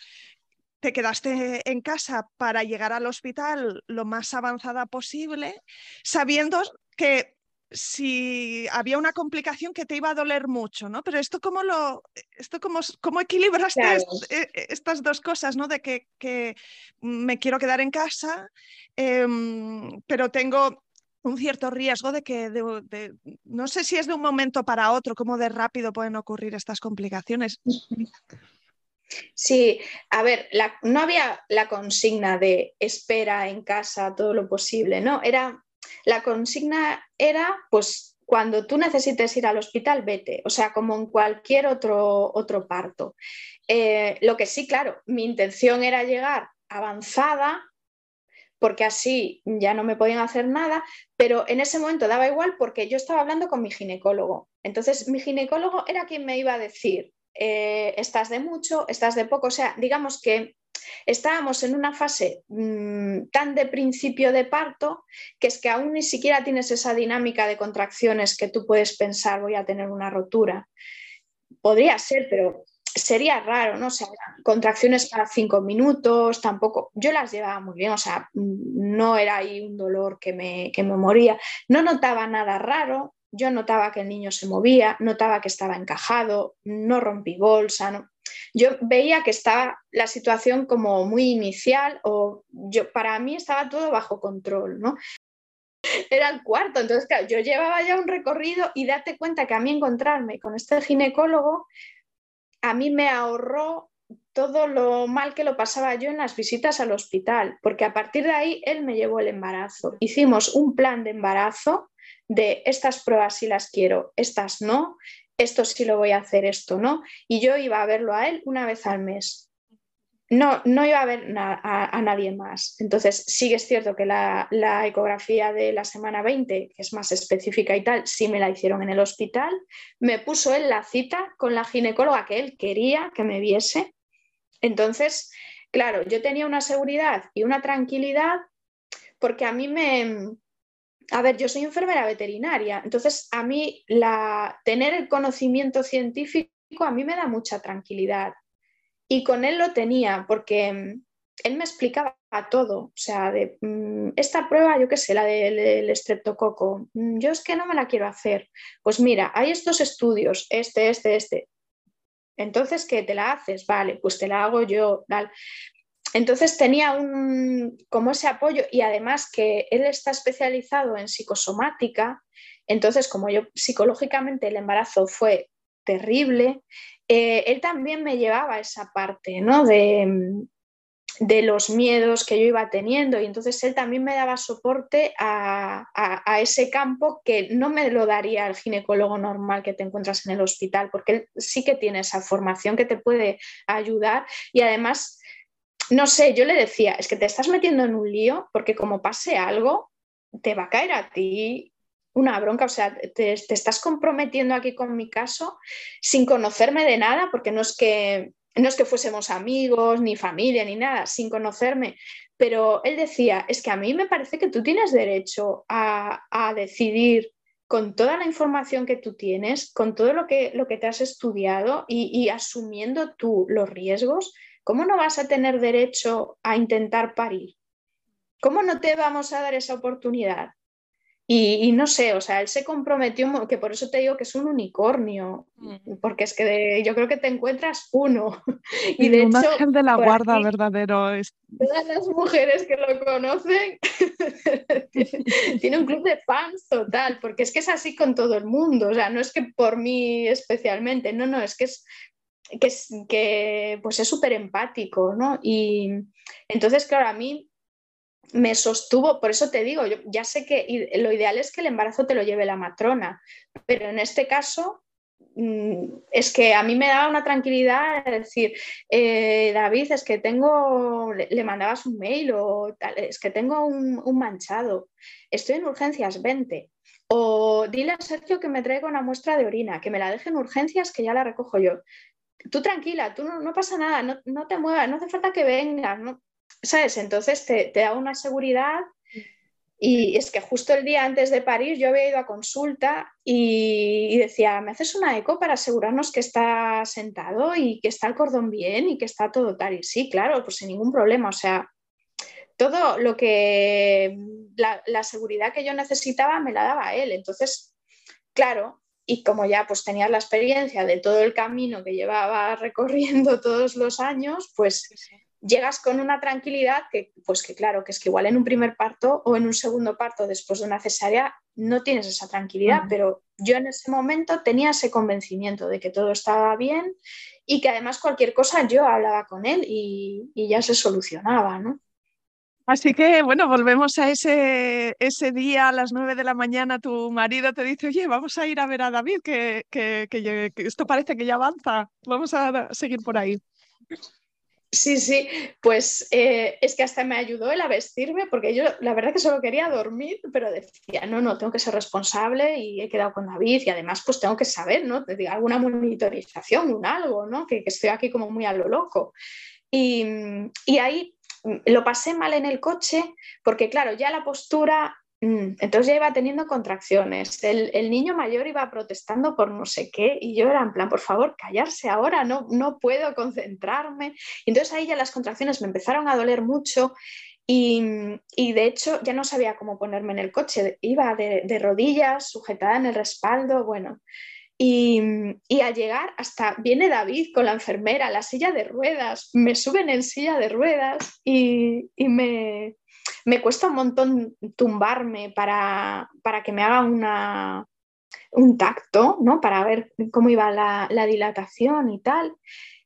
te quedaste en casa para llegar al hospital lo más avanzada posible, sabiendo que si había una complicación que te iba a doler mucho, ¿no? Pero esto cómo lo, esto cómo, cómo equilibraste e, e, estas dos cosas, ¿no? De que, me quiero quedar en casa, em, pero tengo un cierto riesgo de que, no sé si es de un momento para otro, cómo de rápido pueden ocurrir estas complicaciones. Sí, a ver, no había la consigna de espera en casa todo lo posible, ¿no? Era, la consigna era, pues, cuando tú necesites ir al hospital, vete, o sea, como en cualquier otro, otro parto. Eh, lo que sí, claro, mi intención era llegar avanzada, porque así ya no me podían hacer nada, pero en ese momento daba igual porque yo estaba hablando con mi ginecólogo. Entonces, mi ginecólogo era quien me iba a decir, eh, estás de mucho, estás de poco, o sea, digamos que estábamos en una fase mm, tan de principio de parto que es que aún ni siquiera tienes esa dinámica de contracciones que tú puedes pensar voy a tener una rotura. Podría ser, pero sería raro, ¿no? O sea, contracciones cada cinco minutos, tampoco. Yo las llevaba muy bien, o sea, no era ahí un dolor que me, que me moría. No notaba nada raro, yo notaba que el niño se movía, notaba que estaba encajado, no rompí bolsa, yo veía que estaba la situación como muy inicial o yo, para mí estaba todo bajo control, ¿no? Era el cuarto, entonces claro, yo llevaba ya un recorrido y date cuenta que a mí encontrarme con este ginecólogo, a mí me ahorró todo lo mal que lo pasaba yo en las visitas al hospital, porque a partir de ahí él me llevó el embarazo. Hicimos un plan de embarazo de estas pruebas sí las quiero, estas no, esto sí lo voy a hacer, esto no. Y yo iba a verlo a él una vez al mes. No, no iba a ver a, nadie más. Entonces, sí que es cierto que la, la, ecografía de la semana 20, que es más específica y tal, sí me la hicieron en el hospital. Me puso él la cita con la ginecóloga que él quería que me viese. Entonces, claro, yo tenía una seguridad y una tranquilidad porque a mí me, a ver, yo soy enfermera veterinaria, entonces a mí la, tener el conocimiento científico a mí me da mucha tranquilidad. Y con él lo tenía, porque él me explicaba todo, o sea, de mm, esta prueba, yo qué sé, la del estreptococo, mm, yo es que no me la quiero hacer. Pues mira, hay estos estudios, este, este, este. Entonces, ¿qué te la haces? Vale, pues te la hago yo. Entonces tenía un, como ese apoyo y además que él está especializado en psicosomática, entonces como yo psicológicamente el embarazo fue terrible, eh, él también me llevaba esa parte, ¿no? De, de los miedos que yo iba teniendo y entonces él también me daba soporte a, ese campo que no me lo daría el ginecólogo normal que te encuentras en el hospital, porque él sí que tiene esa formación que te puede ayudar y además, no sé, yo le decía, es que te estás metiendo en un lío porque como pase algo, te va a caer a ti una bronca, o sea, te, estás comprometiendo aquí con mi caso sin conocerme de nada, porque no es que no es que fuésemos amigos, ni familia, ni nada, sin conocerme, pero él decía, es que a mí me parece que tú tienes derecho a, decidir con toda la información que tú tienes, con todo lo que, lo que te has estudiado y, asumiendo tú los riesgos, ¿cómo no vas a tener derecho a intentar parir? ¿Cómo no te vamos a dar esa oportunidad? Y, no sé, o sea, él se comprometió, que por eso te digo que es un unicornio, mm. porque es que yo creo que te encuentras uno. Y de hecho, de la guarda verdadero. Es... Todas las mujeres que lo conocen tiene un club de fans total, porque es que es así con todo el mundo, o sea, no es que por mí especialmente, no, no, es que es que, que pues es súper empático, ¿no? Y entonces, claro, a mí me sostuvo, por eso te digo, yo ya sé que lo ideal es que el embarazo te lo lleve la matrona, pero en este caso mm, es que a mí me daba una tranquilidad decir, eh, David, es que tengo, le, mandabas un mail o tal, es que tengo un, manchado, estoy en urgencias, 20. O dile a Sergio que me traiga una muestra de orina, que me la deje en urgencias, que ya la recojo yo. Tú tranquila, tú no, pasa nada, no, no, te muevas, no hace falta que vengas, ¿sabes? Entonces te, da una seguridad y es que justo el día antes de parir yo había ido a consulta y, decía, ¿me haces una eco para asegurarnos que está sentado y que está el cordón bien y que está todo tal? Y sí, claro, pues sin ningún problema. O sea, todo lo que, la, la seguridad que yo necesitaba me la daba él. Entonces, claro, y como ya pues tenías la experiencia de todo el camino que llevaba recorriendo todos los años, pues llegas con una tranquilidad que, pues que claro, que es que igual en un primer parto o en un segundo parto después de una cesárea no tienes esa tranquilidad, pero yo en ese momento tenía ese convencimiento de que todo estaba bien y que además cualquier cosa yo hablaba con él y, ya se solucionaba, ¿no? Así que, bueno, volvemos a ese, ese día a las nueve de la mañana. Tu marido te dice, oye, vamos a ir a ver a David, que, que esto parece que ya avanza. Vamos a seguir por ahí. Sí, sí, pues eh, es que hasta me ayudó él a vestirme porque yo la verdad que solo quería dormir, pero decía, no, no, tengo que ser responsable y he quedado con David y además pues tengo que saber, ¿no? alguna monitorización, un algo, ¿no? Que, que, estoy aquí como muy a lo loco. Y, y ahí lo pasé mal en el coche porque claro, ya la postura Mm, entonces ya iba teniendo contracciones. El, niño mayor iba protestando por no sé qué y yo era en plan, por favor, callarse ahora, no, no puedo concentrarme. Y entonces ahí ya las contracciones me empezaron a doler mucho y, de hecho ya no sabía cómo ponerme en el coche. Iba de, rodillas, sujetada en el respaldo, bueno. Y, y, al llegar hasta viene David con la enfermera, la silla de ruedas, me suben en silla de ruedas y, me, me cuesta un montón tumbarme para, que me haga una, un tacto, ¿no? Para ver cómo iba la, la dilatación y tal.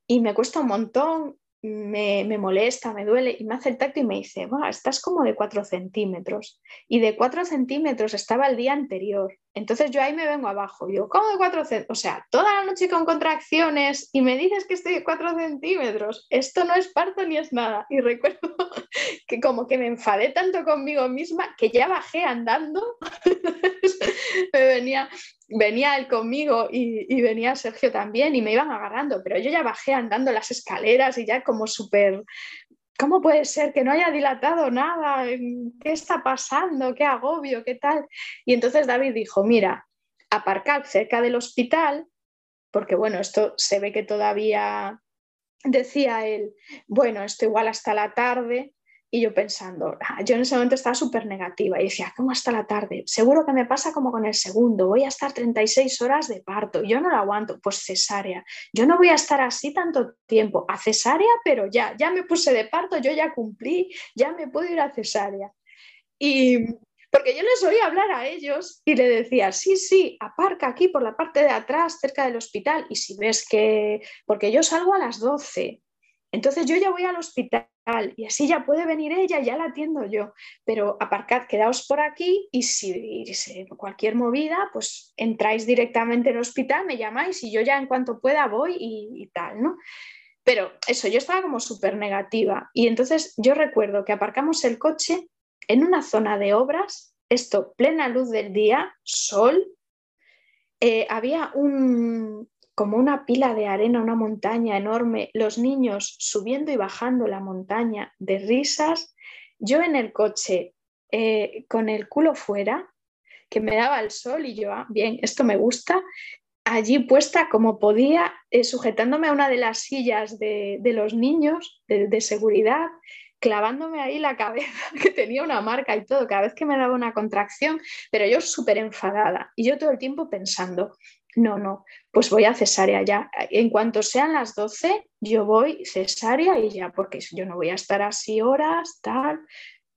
Y me cuesta un montón me, molesta, me duele y me hace el tacto y me dice, estás como de 4 centímetros. Y de 4 centímetros estaba el día anterior. Entonces yo ahí me vengo abajo. Yo, ¿cómo de 4 centímetros? O sea, toda la noche con contracciones y me dices que estoy de 4 centímetros. Esto no es parto ni es nada. Y recuerdo que como que me enfadé tanto conmigo misma que ya bajé andando. me venía venía él conmigo y, venía Sergio también y me iban agarrando, pero yo ya bajé andando las escaleras y ya como súper, ¿cómo puede ser que no haya dilatado nada? ¿Qué está pasando? ¿Qué agobio? ¿Qué tal? Y entonces David dijo, mira, aparcad cerca del hospital, porque bueno, esto se ve que todavía decía él, bueno, esto igual hasta la tarde, y yo pensando, ah, yo en ese momento estaba súper negativa y decía, ¿cómo hasta la tarde? Seguro que me pasa como con el segundo, voy a estar 36 horas de parto, yo no lo aguanto, pues cesárea, yo no voy a estar así tanto tiempo, a cesárea, pero ya, ya me puse de parto, yo ya cumplí, ya me puedo ir a cesárea. Y porque yo les oía hablar a ellos y le decía, sí, sí, aparca aquí por la parte de atrás, cerca del hospital, y si ves que, porque yo salgo a las 12, entonces yo ya voy al hospital y así ya puede venir ella, ya la atiendo yo, pero aparcad, quedaos por aquí y si, cualquier movida, pues entráis directamente en el hospital, me llamáis y yo ya en cuanto pueda voy y, tal, ¿no? Pero eso, yo estaba como súper negativa y entonces yo recuerdo que aparcamos el coche en una zona de obras, esto, plena luz del día, sol, eh, había un, como una pila de arena, una montaña enorme, los niños subiendo y bajando la montaña de risas, yo en el coche eh, con el culo fuera, que me daba el sol y yo, ah, bien, esto me gusta, allí puesta como podía, eh, sujetándome a una de las sillas de, los niños de, seguridad, clavándome ahí la cabeza, que tenía una marca y todo, cada vez que me daba una contracción, pero yo súper enfadada y yo todo el tiempo pensando, no, no, pues voy a cesárea ya. En cuanto sean las 12, yo voy cesárea y ya, porque yo no voy a estar así horas, tal.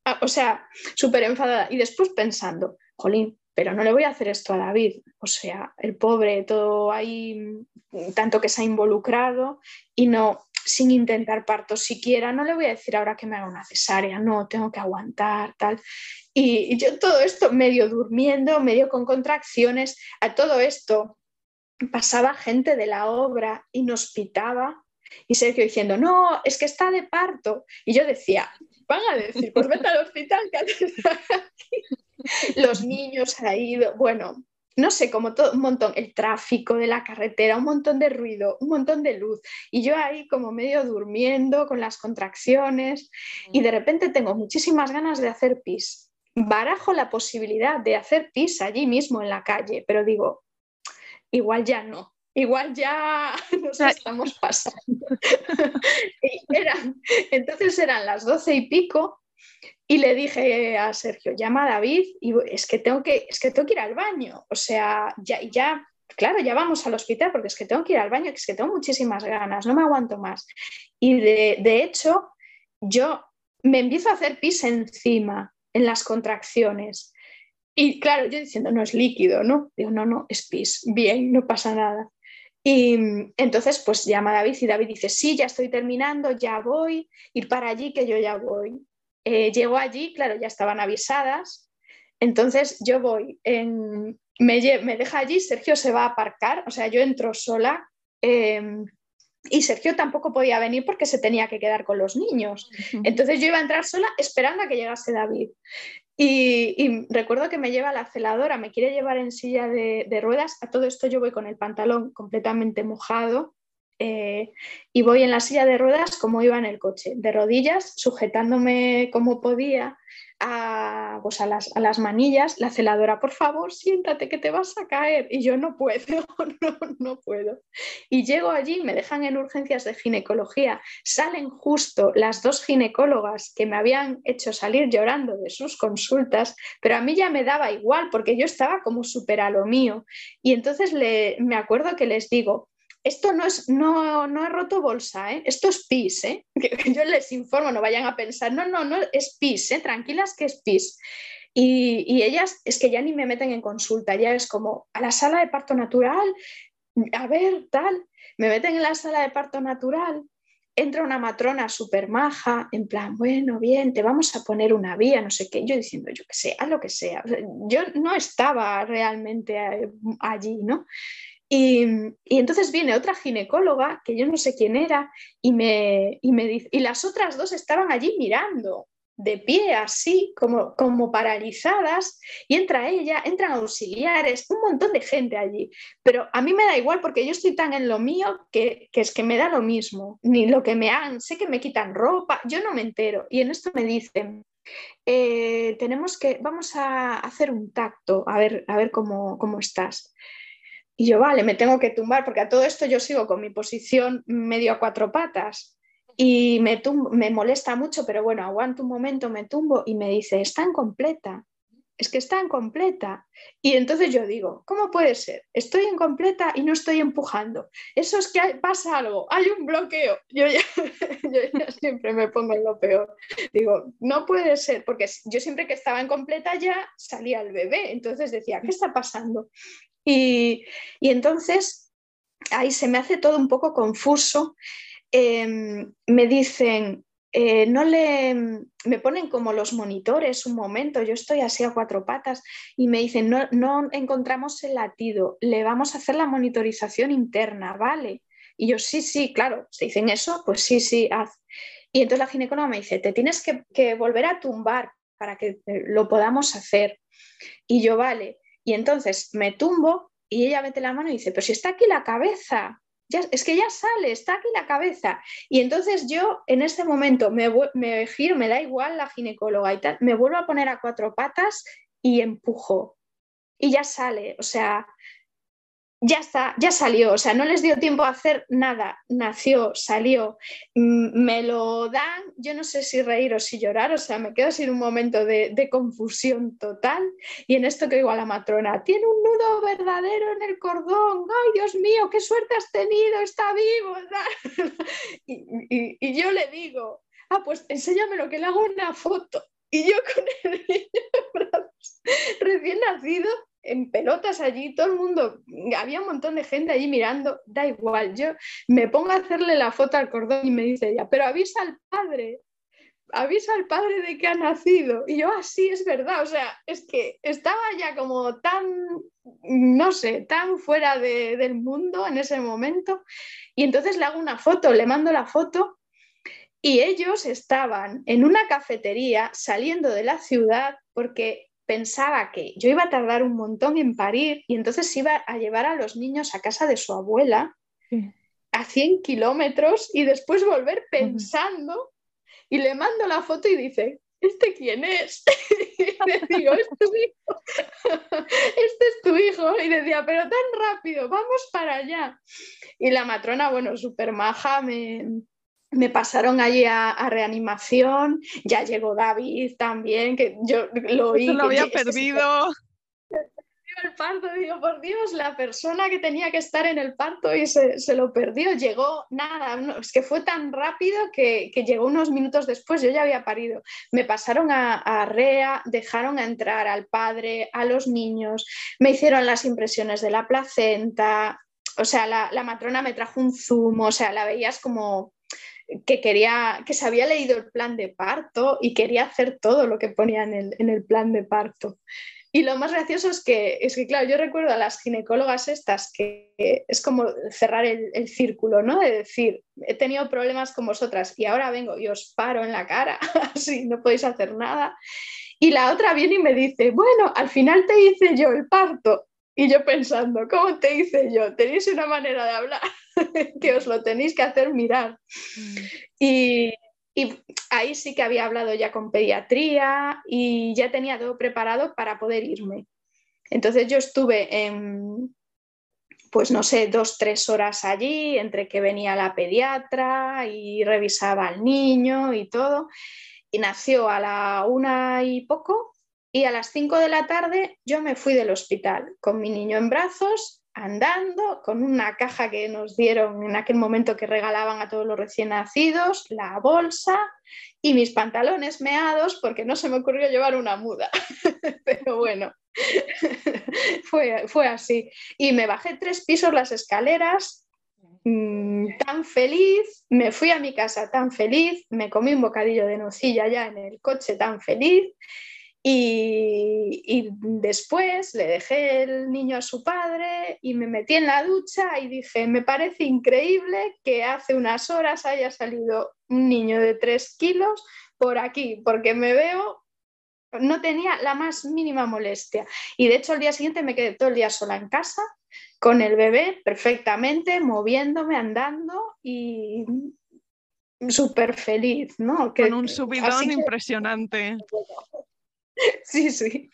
Ah, o sea, súper enfadada. Y después pensando, jolín, pero no le voy a hacer esto a David. O sea, el pobre, todo ahí, tanto que se ha involucrado y no, sin intentar parto siquiera, no le voy a decir ahora que me haga una cesárea, no, tengo que aguantar, tal. Y, y yo todo esto medio durmiendo, medio con contracciones, a todo esto pasaba gente de la obra y nos pitaba y Sergio diciendo, no, es que está de parto. Y yo decía, van a decir, pues vete al hospital que Los niños ahí, bueno, no sé, como todo un montón, el tráfico de la carretera, un montón de ruido, un montón de luz. Y yo ahí como medio durmiendo con las contracciones y de repente tengo muchísimas ganas de hacer pis. Barajo la posibilidad de hacer pis allí mismo en la calle, pero digo, igual ya no, igual ya nos estamos pasando. entonces eran las doce y pico y le dije a Sergio, llama a David y es que tengo que, es que, tengo que ir al baño. O sea, ya, ya, claro, ya vamos al hospital porque es que tengo que ir al baño, es que tengo muchísimas ganas, no me aguanto más. Y de, de hecho, yo me empiezo a hacer pis encima en las contracciones. Y claro, yo diciendo, no es líquido, ¿no? Digo, no, no, es pis, bien, no pasa nada. Y entonces, pues llama a David y David dice, sí, ya estoy terminando, ya voy, ir para allí, que yo ya voy. Eh, llego allí, claro, ya estaban avisadas, entonces yo voy, en, me, me, deja allí, Sergio se va a aparcar, o sea, yo entro sola. Em, y Sergio tampoco podía venir porque se tenía que quedar con los niños. Entonces yo iba a entrar sola esperando a que llegase David. Y, recuerdo que me lleva la celadora, me quiere llevar en silla de, ruedas. A todo esto yo voy con el pantalón completamente mojado eh, y voy en la silla de ruedas como iba en el coche, de rodillas, sujetándome como podía a, pues a, las, a, las, manillas, la celadora, por favor, siéntate que te vas a caer. Y yo no puedo, no, no puedo. Y llego allí, me dejan en urgencias de ginecología, salen justo las dos ginecólogas que me habían hecho salir llorando de sus consultas, pero a mí ya me daba igual porque yo estaba como súper a lo mío. Y entonces le, me acuerdo que les digo, esto no es, no, no he roto bolsa, ¿eh? esto es pis, ¿eh? yo les informo, no vayan a pensar, no, no, no, es pis, ¿eh? tranquilas que es pis. Y, y, ellas es que ya ni me meten en consulta, ya es como a la sala de parto natural, a ver, tal, me meten en la sala de parto natural, entra una matrona súper maja, en plan, bueno, bien, te vamos a poner una vía, no sé qué, yo diciendo, yo que sé, haz lo que sea. yo no estaba realmente eh, allí, ¿no? Y, entonces viene otra ginecóloga, que yo no sé quién era, y me, me dice, y las otras dos estaban allí mirando, de pie así, como, como paralizadas, y entra ella, entran auxiliares, un montón de gente allí. Pero a mí me da igual porque yo estoy tan en lo mío que, es que me da lo mismo, ni lo que me hagan, sé que me quitan ropa, yo no me entero. Y en esto me dicen, eh, tenemos que, vamos a hacer un tacto, a ver, a ver cómo, cómo estás Y yo, vale, me tengo que tumbar, porque a todo esto yo sigo con mi posición medio a cuatro patas y me, me molesta mucho, pero bueno, aguanto un momento, me tumbo y me dice, está incompleta, es que está incompleta. Y entonces yo digo, ¿cómo puede ser? Estoy incompleta y no estoy empujando. Eso es que pasa algo, hay un bloqueo. Yo ya, yo ya siempre me pongo en lo peor. Digo, no puede ser, porque yo siempre que estaba incompleta ya salía el bebé, entonces decía, ¿qué está pasando? Y, entonces ahí se me hace todo un poco confuso. Em, me dicen, eh, no le, me ponen como los monitores un momento, yo estoy así a cuatro patas y me dicen, no, no encontramos el latido, le vamos a hacer la monitorización interna, ¿vale? Y yo, sí, sí, claro, se dicen eso, pues sí, sí, haz. Y entonces la ginecóloga me dice, te tienes que, que volver a tumbar para que lo podamos hacer. Y yo, vale. Y entonces me tumbo y ella mete la mano y dice, pero si está aquí la cabeza, ya, es que ya sale, está aquí la cabeza. Y entonces yo en este momento me, me giro, me da igual la ginecóloga y tal, me vuelvo a poner a cuatro patas y empujo. Y ya sale, o sea, ya está, ya salió, o sea, no les dio tiempo a hacer nada, nació, salió, mm, me lo dan, yo no sé si reír o si llorar, o sea, me quedo sin un momento de, confusión total y en esto que digo a la matrona, tiene un nudo verdadero en el cordón, ay Dios mío, qué suerte has tenido, está vivo, y, y, yo le digo, ah, pues enséñamelo que le hago una foto. Y yo con el niño recién nacido en pelotas allí, todo el mundo, había un montón de gente allí mirando, da igual, yo me pongo a hacerle la foto al cordón y me dice ella, pero avisa al padre, avisa al padre de que ha nacido. Y yo, así ah, es verdad, o sea, es que estaba ya como tan, no sé, tan fuera del mundo en ese momento. Y entonces le hago una foto, le mando la foto y ellos estaban en una cafetería saliendo de la ciudad porque pensaba que yo iba a tardar un montón en parir y entonces iba a llevar a los niños a casa de su abuela a 100 kilómetros y después volver pensando y le mando la foto y dice, ¿este quién es? y le digo, este es, este es tu hijo. Y decía, pero tan rápido, vamos para allá. Y la matrona, bueno, súper maja, me, me pasaron allí a, reanimación, ya llegó David también, que yo lo oí. lo había perdido. el parto, digo, por Dios, la persona que tenía que estar en el parto y se, lo perdió, llegó nada, es que fue tan rápido que, llegó unos minutos después, yo ya había parido. Me pasaron a, REA, dejaron a entrar al padre, a los niños, me hicieron las impresiones de la placenta, o sea, la, la matrona me trajo un zumo, o sea, la veías como que quería, que se había leído el plan de parto y quería hacer todo lo que ponía en el, plan de parto. Y lo más gracioso es que, es que, claro, yo recuerdo a las ginecólogas estas que es como cerrar el, círculo, ¿no? De decir, he tenido problemas con vosotras y ahora vengo y os paro en la cara, así no podéis hacer nada. Y la otra viene y me dice, bueno, al final te hice yo el parto. Y yo pensando, ¿cómo te hice yo? Tenéis una manera de hablar. que os lo tenéis que hacer mirar. Mm. Y, ahí sí que había hablado ya con pediatría y ya tenía todo preparado para poder irme. Entonces yo estuve en, pues no sé, dos, tres horas allí, entre que venía la pediatra y revisaba al niño y todo. Y nació a la una y poco y a las cinco de la tarde yo me fui del hospital con mi niño en brazos andando con una caja que nos dieron en aquel momento que regalaban a todos los recién nacidos, la bolsa y mis pantalones meados porque no se me ocurrió llevar una muda. Pero bueno, fue, fue así. Y me bajé tres pisos las escaleras mm, tan feliz, me fui a mi casa tan feliz, me comí un bocadillo de nocilla ya en el coche tan feliz y, después le dejé el niño a su padre y me metí en la ducha y dije, me parece increíble que hace unas horas haya salido un niño de tres kilos por aquí, porque me veo, no tenía la más mínima molestia. Y de hecho el día siguiente me quedé todo el día sola en casa con el bebé perfectamente, moviéndome, andando y súper feliz, ¿no? Con un subidón impresionante. Sí, sí.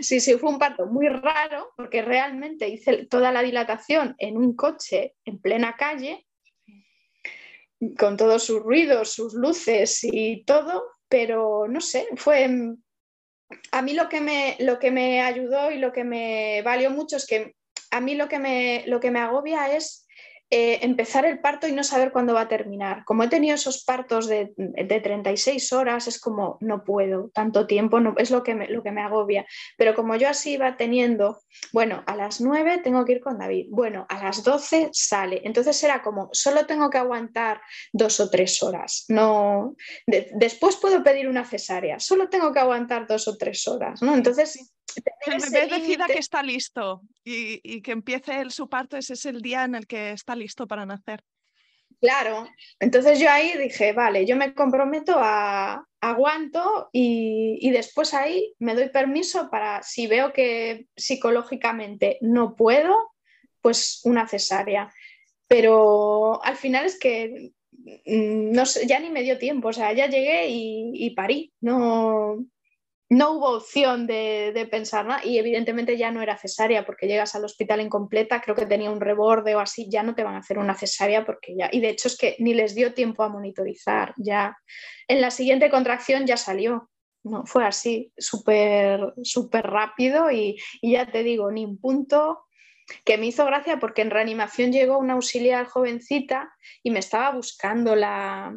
sí, sí, fue un parto muy raro porque realmente hice toda la dilatación en un coche en plena calle, con todos sus ruidos, sus luces y todo, pero no sé, fue... A mí lo que me, lo que me ayudó y lo que me valió mucho es que a mí lo que me, lo que me agobia es eh, empezar el parto y no saber cuándo va a terminar. Como he tenido esos partos de, de 36 horas, es como no puedo, tanto tiempo, es lo que, me, lo que me agobia. Pero como yo así iba teniendo, bueno, a las 9 tengo que ir con David, bueno, a las 12 sale. Entonces era como, solo tengo que aguantar dos o tres horas. No, después puedo pedir una cesárea, solo tengo que aguantar dos o tres horas. ¿no? Entonces el bebé decida que está listo y, que empiece el, su parto, ese es el día en el que está listo para nacer. Claro, entonces yo ahí dije, vale, yo me comprometo a aguanto y, y, después ahí me doy permiso para, si veo que psicológicamente no puedo, pues una cesárea. Pero al final es que mm, no sé, ya ni me dio tiempo, o sea, ya llegué y, y parí, no, no hubo opción de, pensar nada y evidentemente ya no era cesárea porque llegas al hospital incompleta, creo que tenía un reborde o así, ya no te van a hacer una cesárea porque ya, y de hecho es que ni les dio tiempo a monitorizar, ya. En la siguiente contracción ya salió, no, fue así, súper, rápido y, ya te digo, ni un punto que me hizo gracia porque en reanimación llegó una auxiliar jovencita y me estaba buscando la,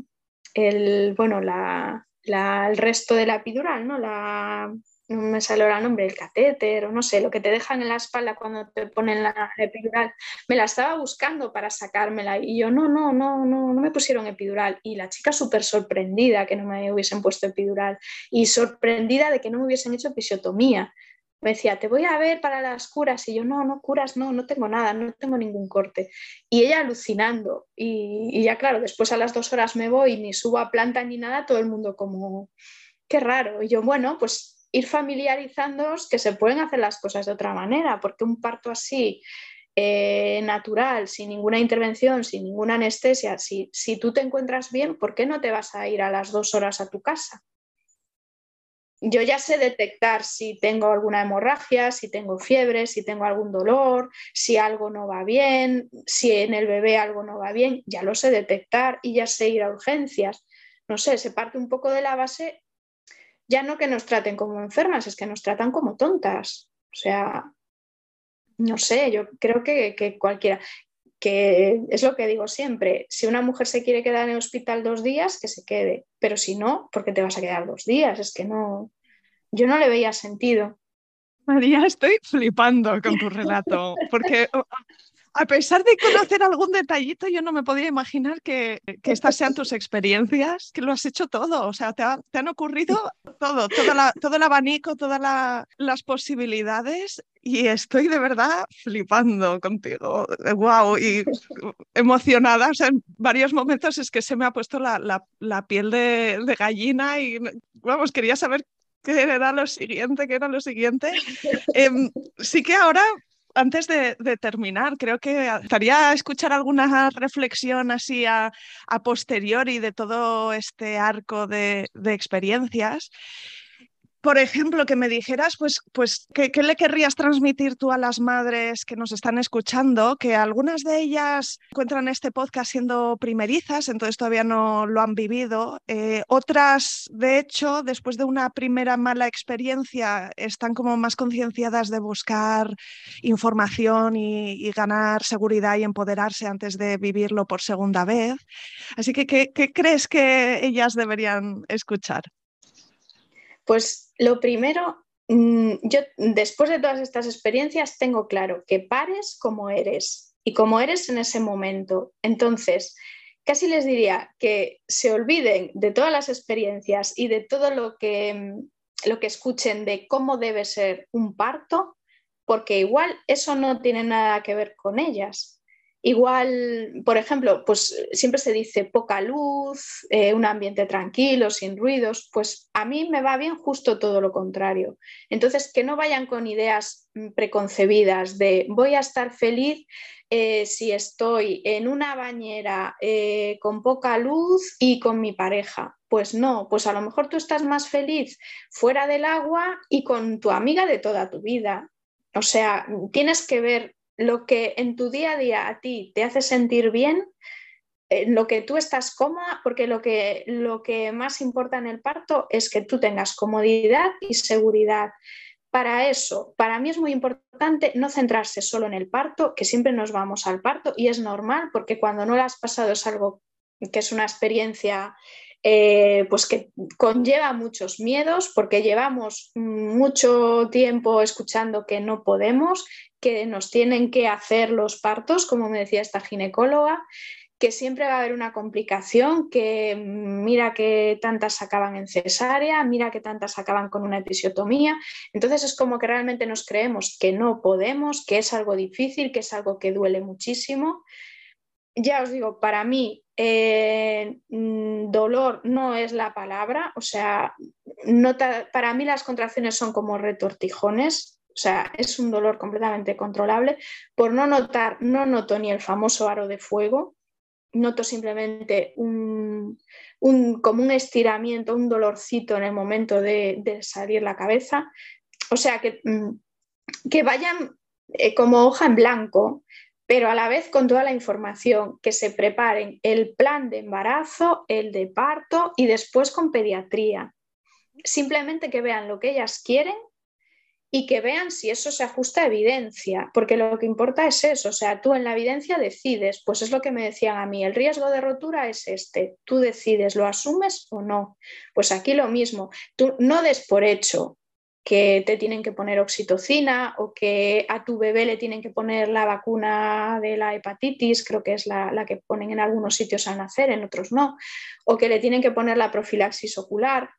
el, bueno, la, el resto de la epidural, ¿no? La, no me sale el nombre, el catéter o no sé, lo que te dejan en la espalda cuando te ponen la epidural, me la estaba buscando para sacármela y yo no, no, no, no, no me pusieron epidural y la chica súper sorprendida que no me hubiesen puesto epidural y sorprendida de que no me hubiesen hecho episiotomía me decía, te voy a ver para las curas. Y yo, no, no, curas, no, no tengo nada, no tengo ningún corte. Y ella alucinando. Y, ya, claro, después a las dos horas me voy, ni subo a planta ni nada, todo el mundo como, qué raro. Y yo, bueno, pues ir familiarizándoos que se pueden hacer las cosas de otra manera, porque un parto así, eh, natural, sin ninguna intervención, sin ninguna anestesia, si, si tú te encuentras bien, ¿por qué no te vas a ir a las dos horas a tu casa? Yo ya sé detectar si tengo alguna hemorragia, si tengo fiebre, si tengo algún dolor, si algo no va bien, si en el bebé algo no va bien, ya lo sé detectar y ya sé ir a urgencias. No sé, se parte un poco de la base, ya no que nos traten como enfermas, es que nos tratan como tontas. O sea, no sé, yo creo que, que cualquiera, que es lo que digo siempre, si una mujer se quiere quedar en el hospital dos días, que se quede, pero si no, ¿por qué te vas a quedar dos días? Es que no, yo no le veía sentido. María, estoy flipando con tu relato, porque a pesar de conocer algún detallito, yo no me podía imaginar que, estas sean tus experiencias, que lo has hecho todo, o sea, te, han ocurrido todo, todo el abanico, todas las posibilidades y estoy de verdad flipando contigo, wow, y emocionada, o en varios momentos es que se me ha puesto la, piel de, gallina y, vamos, quería saber qué era lo siguiente, qué era lo siguiente. Em, sí que ahora antes de, terminar, creo que estaría escuchar alguna reflexión así a, posteriori de todo este arco de, de experiencias por ejemplo, que me dijeras, pues, pues ¿qué, le querrías transmitir tú a las madres que nos están escuchando? Que algunas de ellas encuentran este podcast siendo primerizas, entonces todavía no lo han vivido. Eh, otras, de hecho, después de una primera mala experiencia, están como más concienciadas de buscar información y, ganar seguridad y empoderarse antes de vivirlo por segunda vez. Así que, qué crees que ellas deberían escuchar? Pues lo primero, mm, yo después de todas estas experiencias tengo claro que pares como eres y como eres en ese momento. Entonces, casi les diría que se olviden de todas las experiencias y de todo lo que, mm, lo que escuchen de cómo debe ser un parto, porque igual eso no tiene nada que ver con ellas. Igual, por ejemplo, pues siempre se dice poca luz, eh, un ambiente tranquilo, sin ruidos, pues a mí me va bien justo todo lo contrario. Entonces, que no vayan con ideas mm, preconcebidas de voy a estar feliz eh, si estoy en una bañera eh, con poca luz y con mi pareja. Pues no, pues a lo mejor tú estás más feliz fuera del agua y con tu amiga de toda tu vida. O sea, tienes que ver lo que en tu día a día a ti te hace sentir bien, en lo que tú estás cómoda, porque lo que, lo que más importa en el parto es que tú tengas comodidad y seguridad. Para eso, para mí es muy importante no centrarse solo en el parto, que siempre nos vamos al parto y es normal porque cuando no lo has pasado es algo que es una experiencia eh, pues que conlleva muchos miedos porque llevamos mucho tiempo escuchando que no podemos, que nos tienen que hacer los partos, como me decía esta ginecóloga, que siempre va a haber una complicación, que mira que tantas acaban en cesárea, mira que tantas acaban con una episiotomía. Entonces es como que realmente nos creemos que no podemos, que es algo difícil, que es algo que duele muchísimo. Ya os digo, para mí eh, mm, dolor no es la palabra, o sea, para mí las contracciones son como retortijones, o sea, es un dolor completamente controlable. Por no notar, no noto ni el famoso aro de fuego, noto simplemente un, como un estiramiento, un dolorcito en el momento de, salir la cabeza. O sea, que, mm, que vayan eh, como hoja en blanco, pero a la vez con toda la información, que se preparen el plan de embarazo, el de parto y después con pediatría. Simplemente que vean lo que ellas quieren y que vean si eso se ajusta a evidencia, porque lo que importa es eso, o sea, tú en la evidencia decides, pues es lo que me decían a mí, el riesgo de rotura es este, tú decides, ¿lo asumes o no? Pues aquí lo mismo, tú no des por hecho que te tienen que poner oxitocina o que a tu bebé le tienen que poner la vacuna de la hepatitis, creo que es la, la que ponen en algunos sitios al nacer, en otros no, o que le tienen que poner la profilaxis ocular,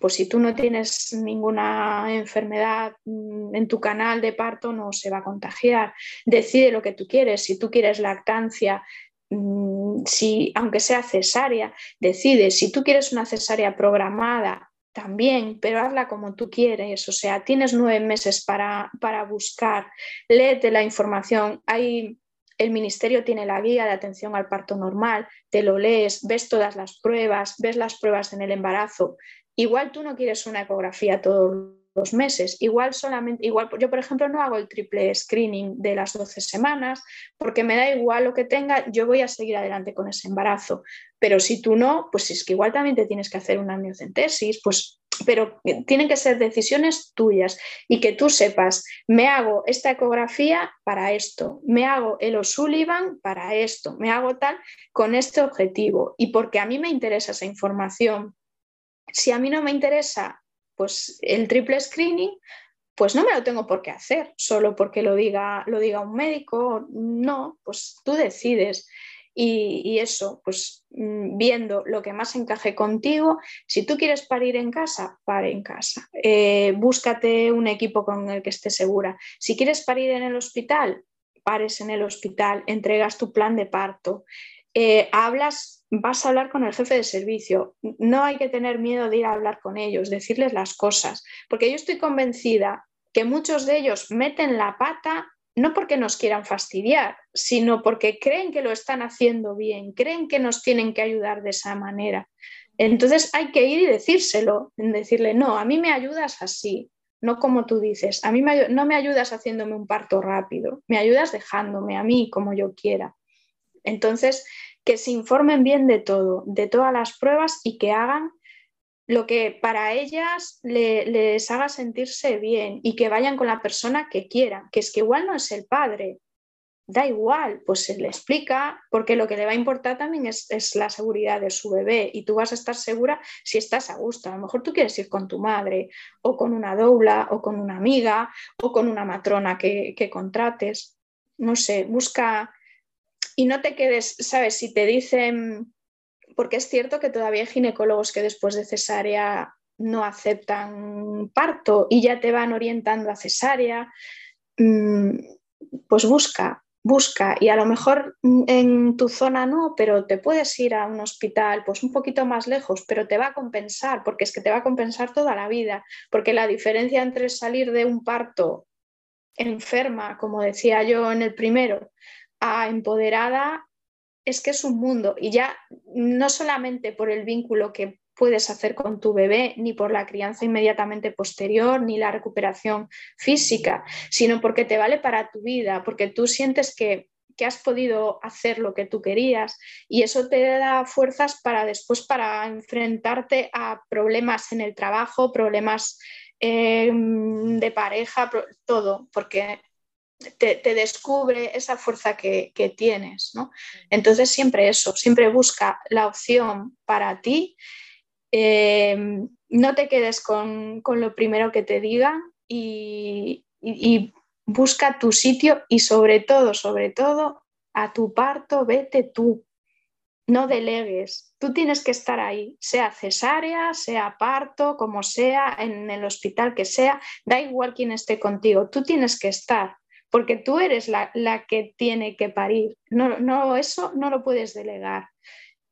pues si tú no tienes ninguna enfermedad mm, en tu canal de parto, no se va a contagiar. Decide lo que tú quieres. Si tú quieres lactancia, mm, si, aunque sea cesárea, decide. Si tú quieres una cesárea programada, también, pero hazla como tú quieres. O sea, tienes nueve meses para, para buscar. Léete la información. Hay el ministerio tiene la guía de atención al parto normal, te lo lees, ves todas las pruebas, ves las pruebas en el embarazo, Igual tú no quieres una ecografía todos los meses, igual solamente, igual yo por ejemplo no hago el triple screening de las 12 semanas porque me da igual lo que tenga, yo voy a seguir adelante con ese embarazo, pero si tú no, pues es que igual también te tienes que hacer una amniocentesis, pues pero tienen que ser decisiones tuyas y que tú sepas, me hago esta ecografía para esto, me hago el O'Sullivan para esto, me hago tal con este objetivo. Y porque a mí me interesa esa información si a mí no me interesa pues, el triple screening, pues no me lo tengo por qué hacer, solo porque lo diga, lo diga un médico. No, pues tú decides. Y, eso, pues mm, viendo lo que más encaje contigo, si tú quieres parir en casa, pare en casa. Eh, búscate un equipo con el que estés segura. Si quieres parir en el hospital, pares en el hospital, entregas tu plan de parto. Eh, hablas, vas a hablar con el jefe de servicio. No hay que tener miedo de ir a hablar con ellos, decirles las cosas, porque yo estoy convencida que muchos de ellos meten la pata no porque nos quieran fastidiar, sino porque creen que lo están haciendo bien, creen que nos tienen que ayudar de esa manera. Entonces hay que ir y decírselo, decirle, no, a mí me ayudas así, no como tú dices, a mí no me ayudas haciéndome un parto rápido, me ayudas dejándome a mí como yo quiera. Entonces, que se informen bien de todo, de todas las pruebas y que hagan lo que para ellas les haga sentirse bien y que vayan con la persona que quieran, que es que igual no es el padre, da igual, pues se le explica, porque lo que le va a importar también es, la seguridad de su bebé y tú vas a estar segura si estás a gusto. A lo mejor tú quieres ir con tu madre o con una doula o con una amiga o con una matrona que, que contrates. No sé, busca y no te quedes, ¿sabes? Si te dicen, porque es cierto que todavía hay ginecólogos que después de cesárea no aceptan parto y ya te van orientando a cesárea, mm, pues busca, busca y a lo mejor en tu zona no, pero te puedes ir a un hospital pues un poquito más lejos, pero te va a compensar, porque es que te va a compensar toda la vida, porque la diferencia entre salir de un parto enferma, como decía yo en el primero, a empoderada, es que es un mundo. Y ya no solamente por el vínculo que puedes hacer con tu bebé, ni por la crianza inmediatamente posterior, ni la recuperación física, sino porque te vale para tu vida, porque tú sientes que, has podido hacer lo que tú querías. Y eso te da fuerzas para después para enfrentarte a problemas en el trabajo, problemas eh, de pareja, todo, porque te, descubre esa fuerza que, tienes, ¿no? Entonces siempre eso, siempre busca la opción para ti, eh, no te quedes con, lo primero que te digan y, busca tu sitio y sobre todo, sobre todo, a tu parto vete tú, no delegues, tú tienes que estar ahí, sea cesárea, sea parto, como sea, en el hospital que sea, da igual quién esté contigo, tú tienes que estar porque tú eres la, que tiene que parir. No, no, eso no lo puedes delegar.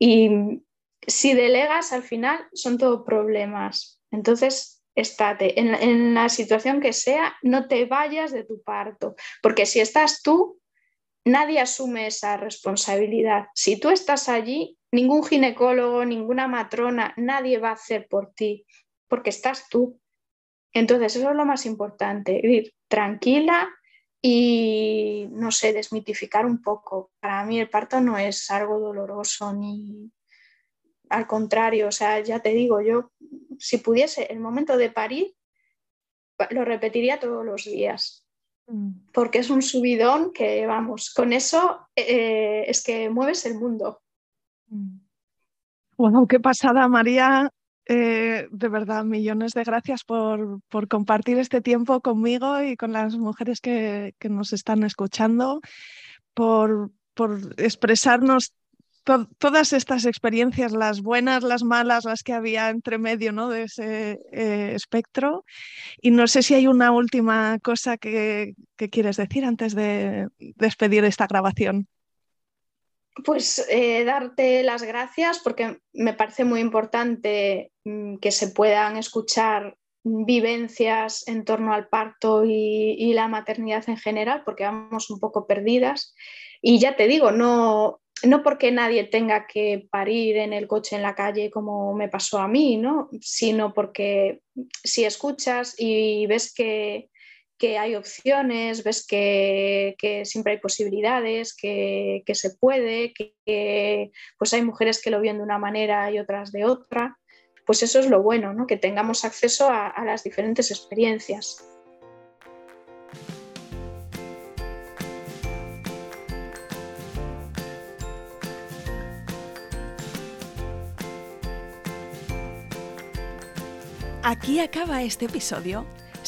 Y si delegas, al final son todo problemas. Entonces, estate en, en la situación que sea, no te vayas de tu parto, porque si estás tú, nadie asume esa responsabilidad. Si tú estás allí, ningún ginecólogo, ninguna matrona, nadie va a hacer por ti, porque estás tú. Entonces, eso es lo más importante, ir tranquila, y, no sé, desmitificar un poco. Para mí el parto no es algo doloroso ni al contrario, o sea, ya te digo, yo si pudiese el momento de parir, lo repetiría todos los días, mm. porque es un subidón que, vamos, con eso eh, es que mueves el mundo. Bueno, qué pasada, María. Eh, de verdad, millones de gracias por, compartir este tiempo conmigo y con las mujeres que, nos están escuchando, por, expresarnos todas estas experiencias, las buenas, las malas, las que había entre medio ¿no? de ese eh, espectro. Y no sé si hay una última cosa que quieres decir antes de despedir esta grabación. Pues eh, darte las gracias porque me parece muy importante mm, que se puedan escuchar vivencias en torno al parto y, la maternidad en general, porque vamos un poco perdidas. Y ya te digo, no, no porque nadie tenga que parir en el coche en la calle como me pasó a mí, ¿no? sino porque si escuchas y ves que, que hay opciones, ves que, siempre hay posibilidades, que, se puede, que, pues hay mujeres que lo ven de una manera y otras de otra. Pues eso es lo bueno, ¿no? que tengamos acceso a, las diferentes experiencias. Aquí acaba este episodio.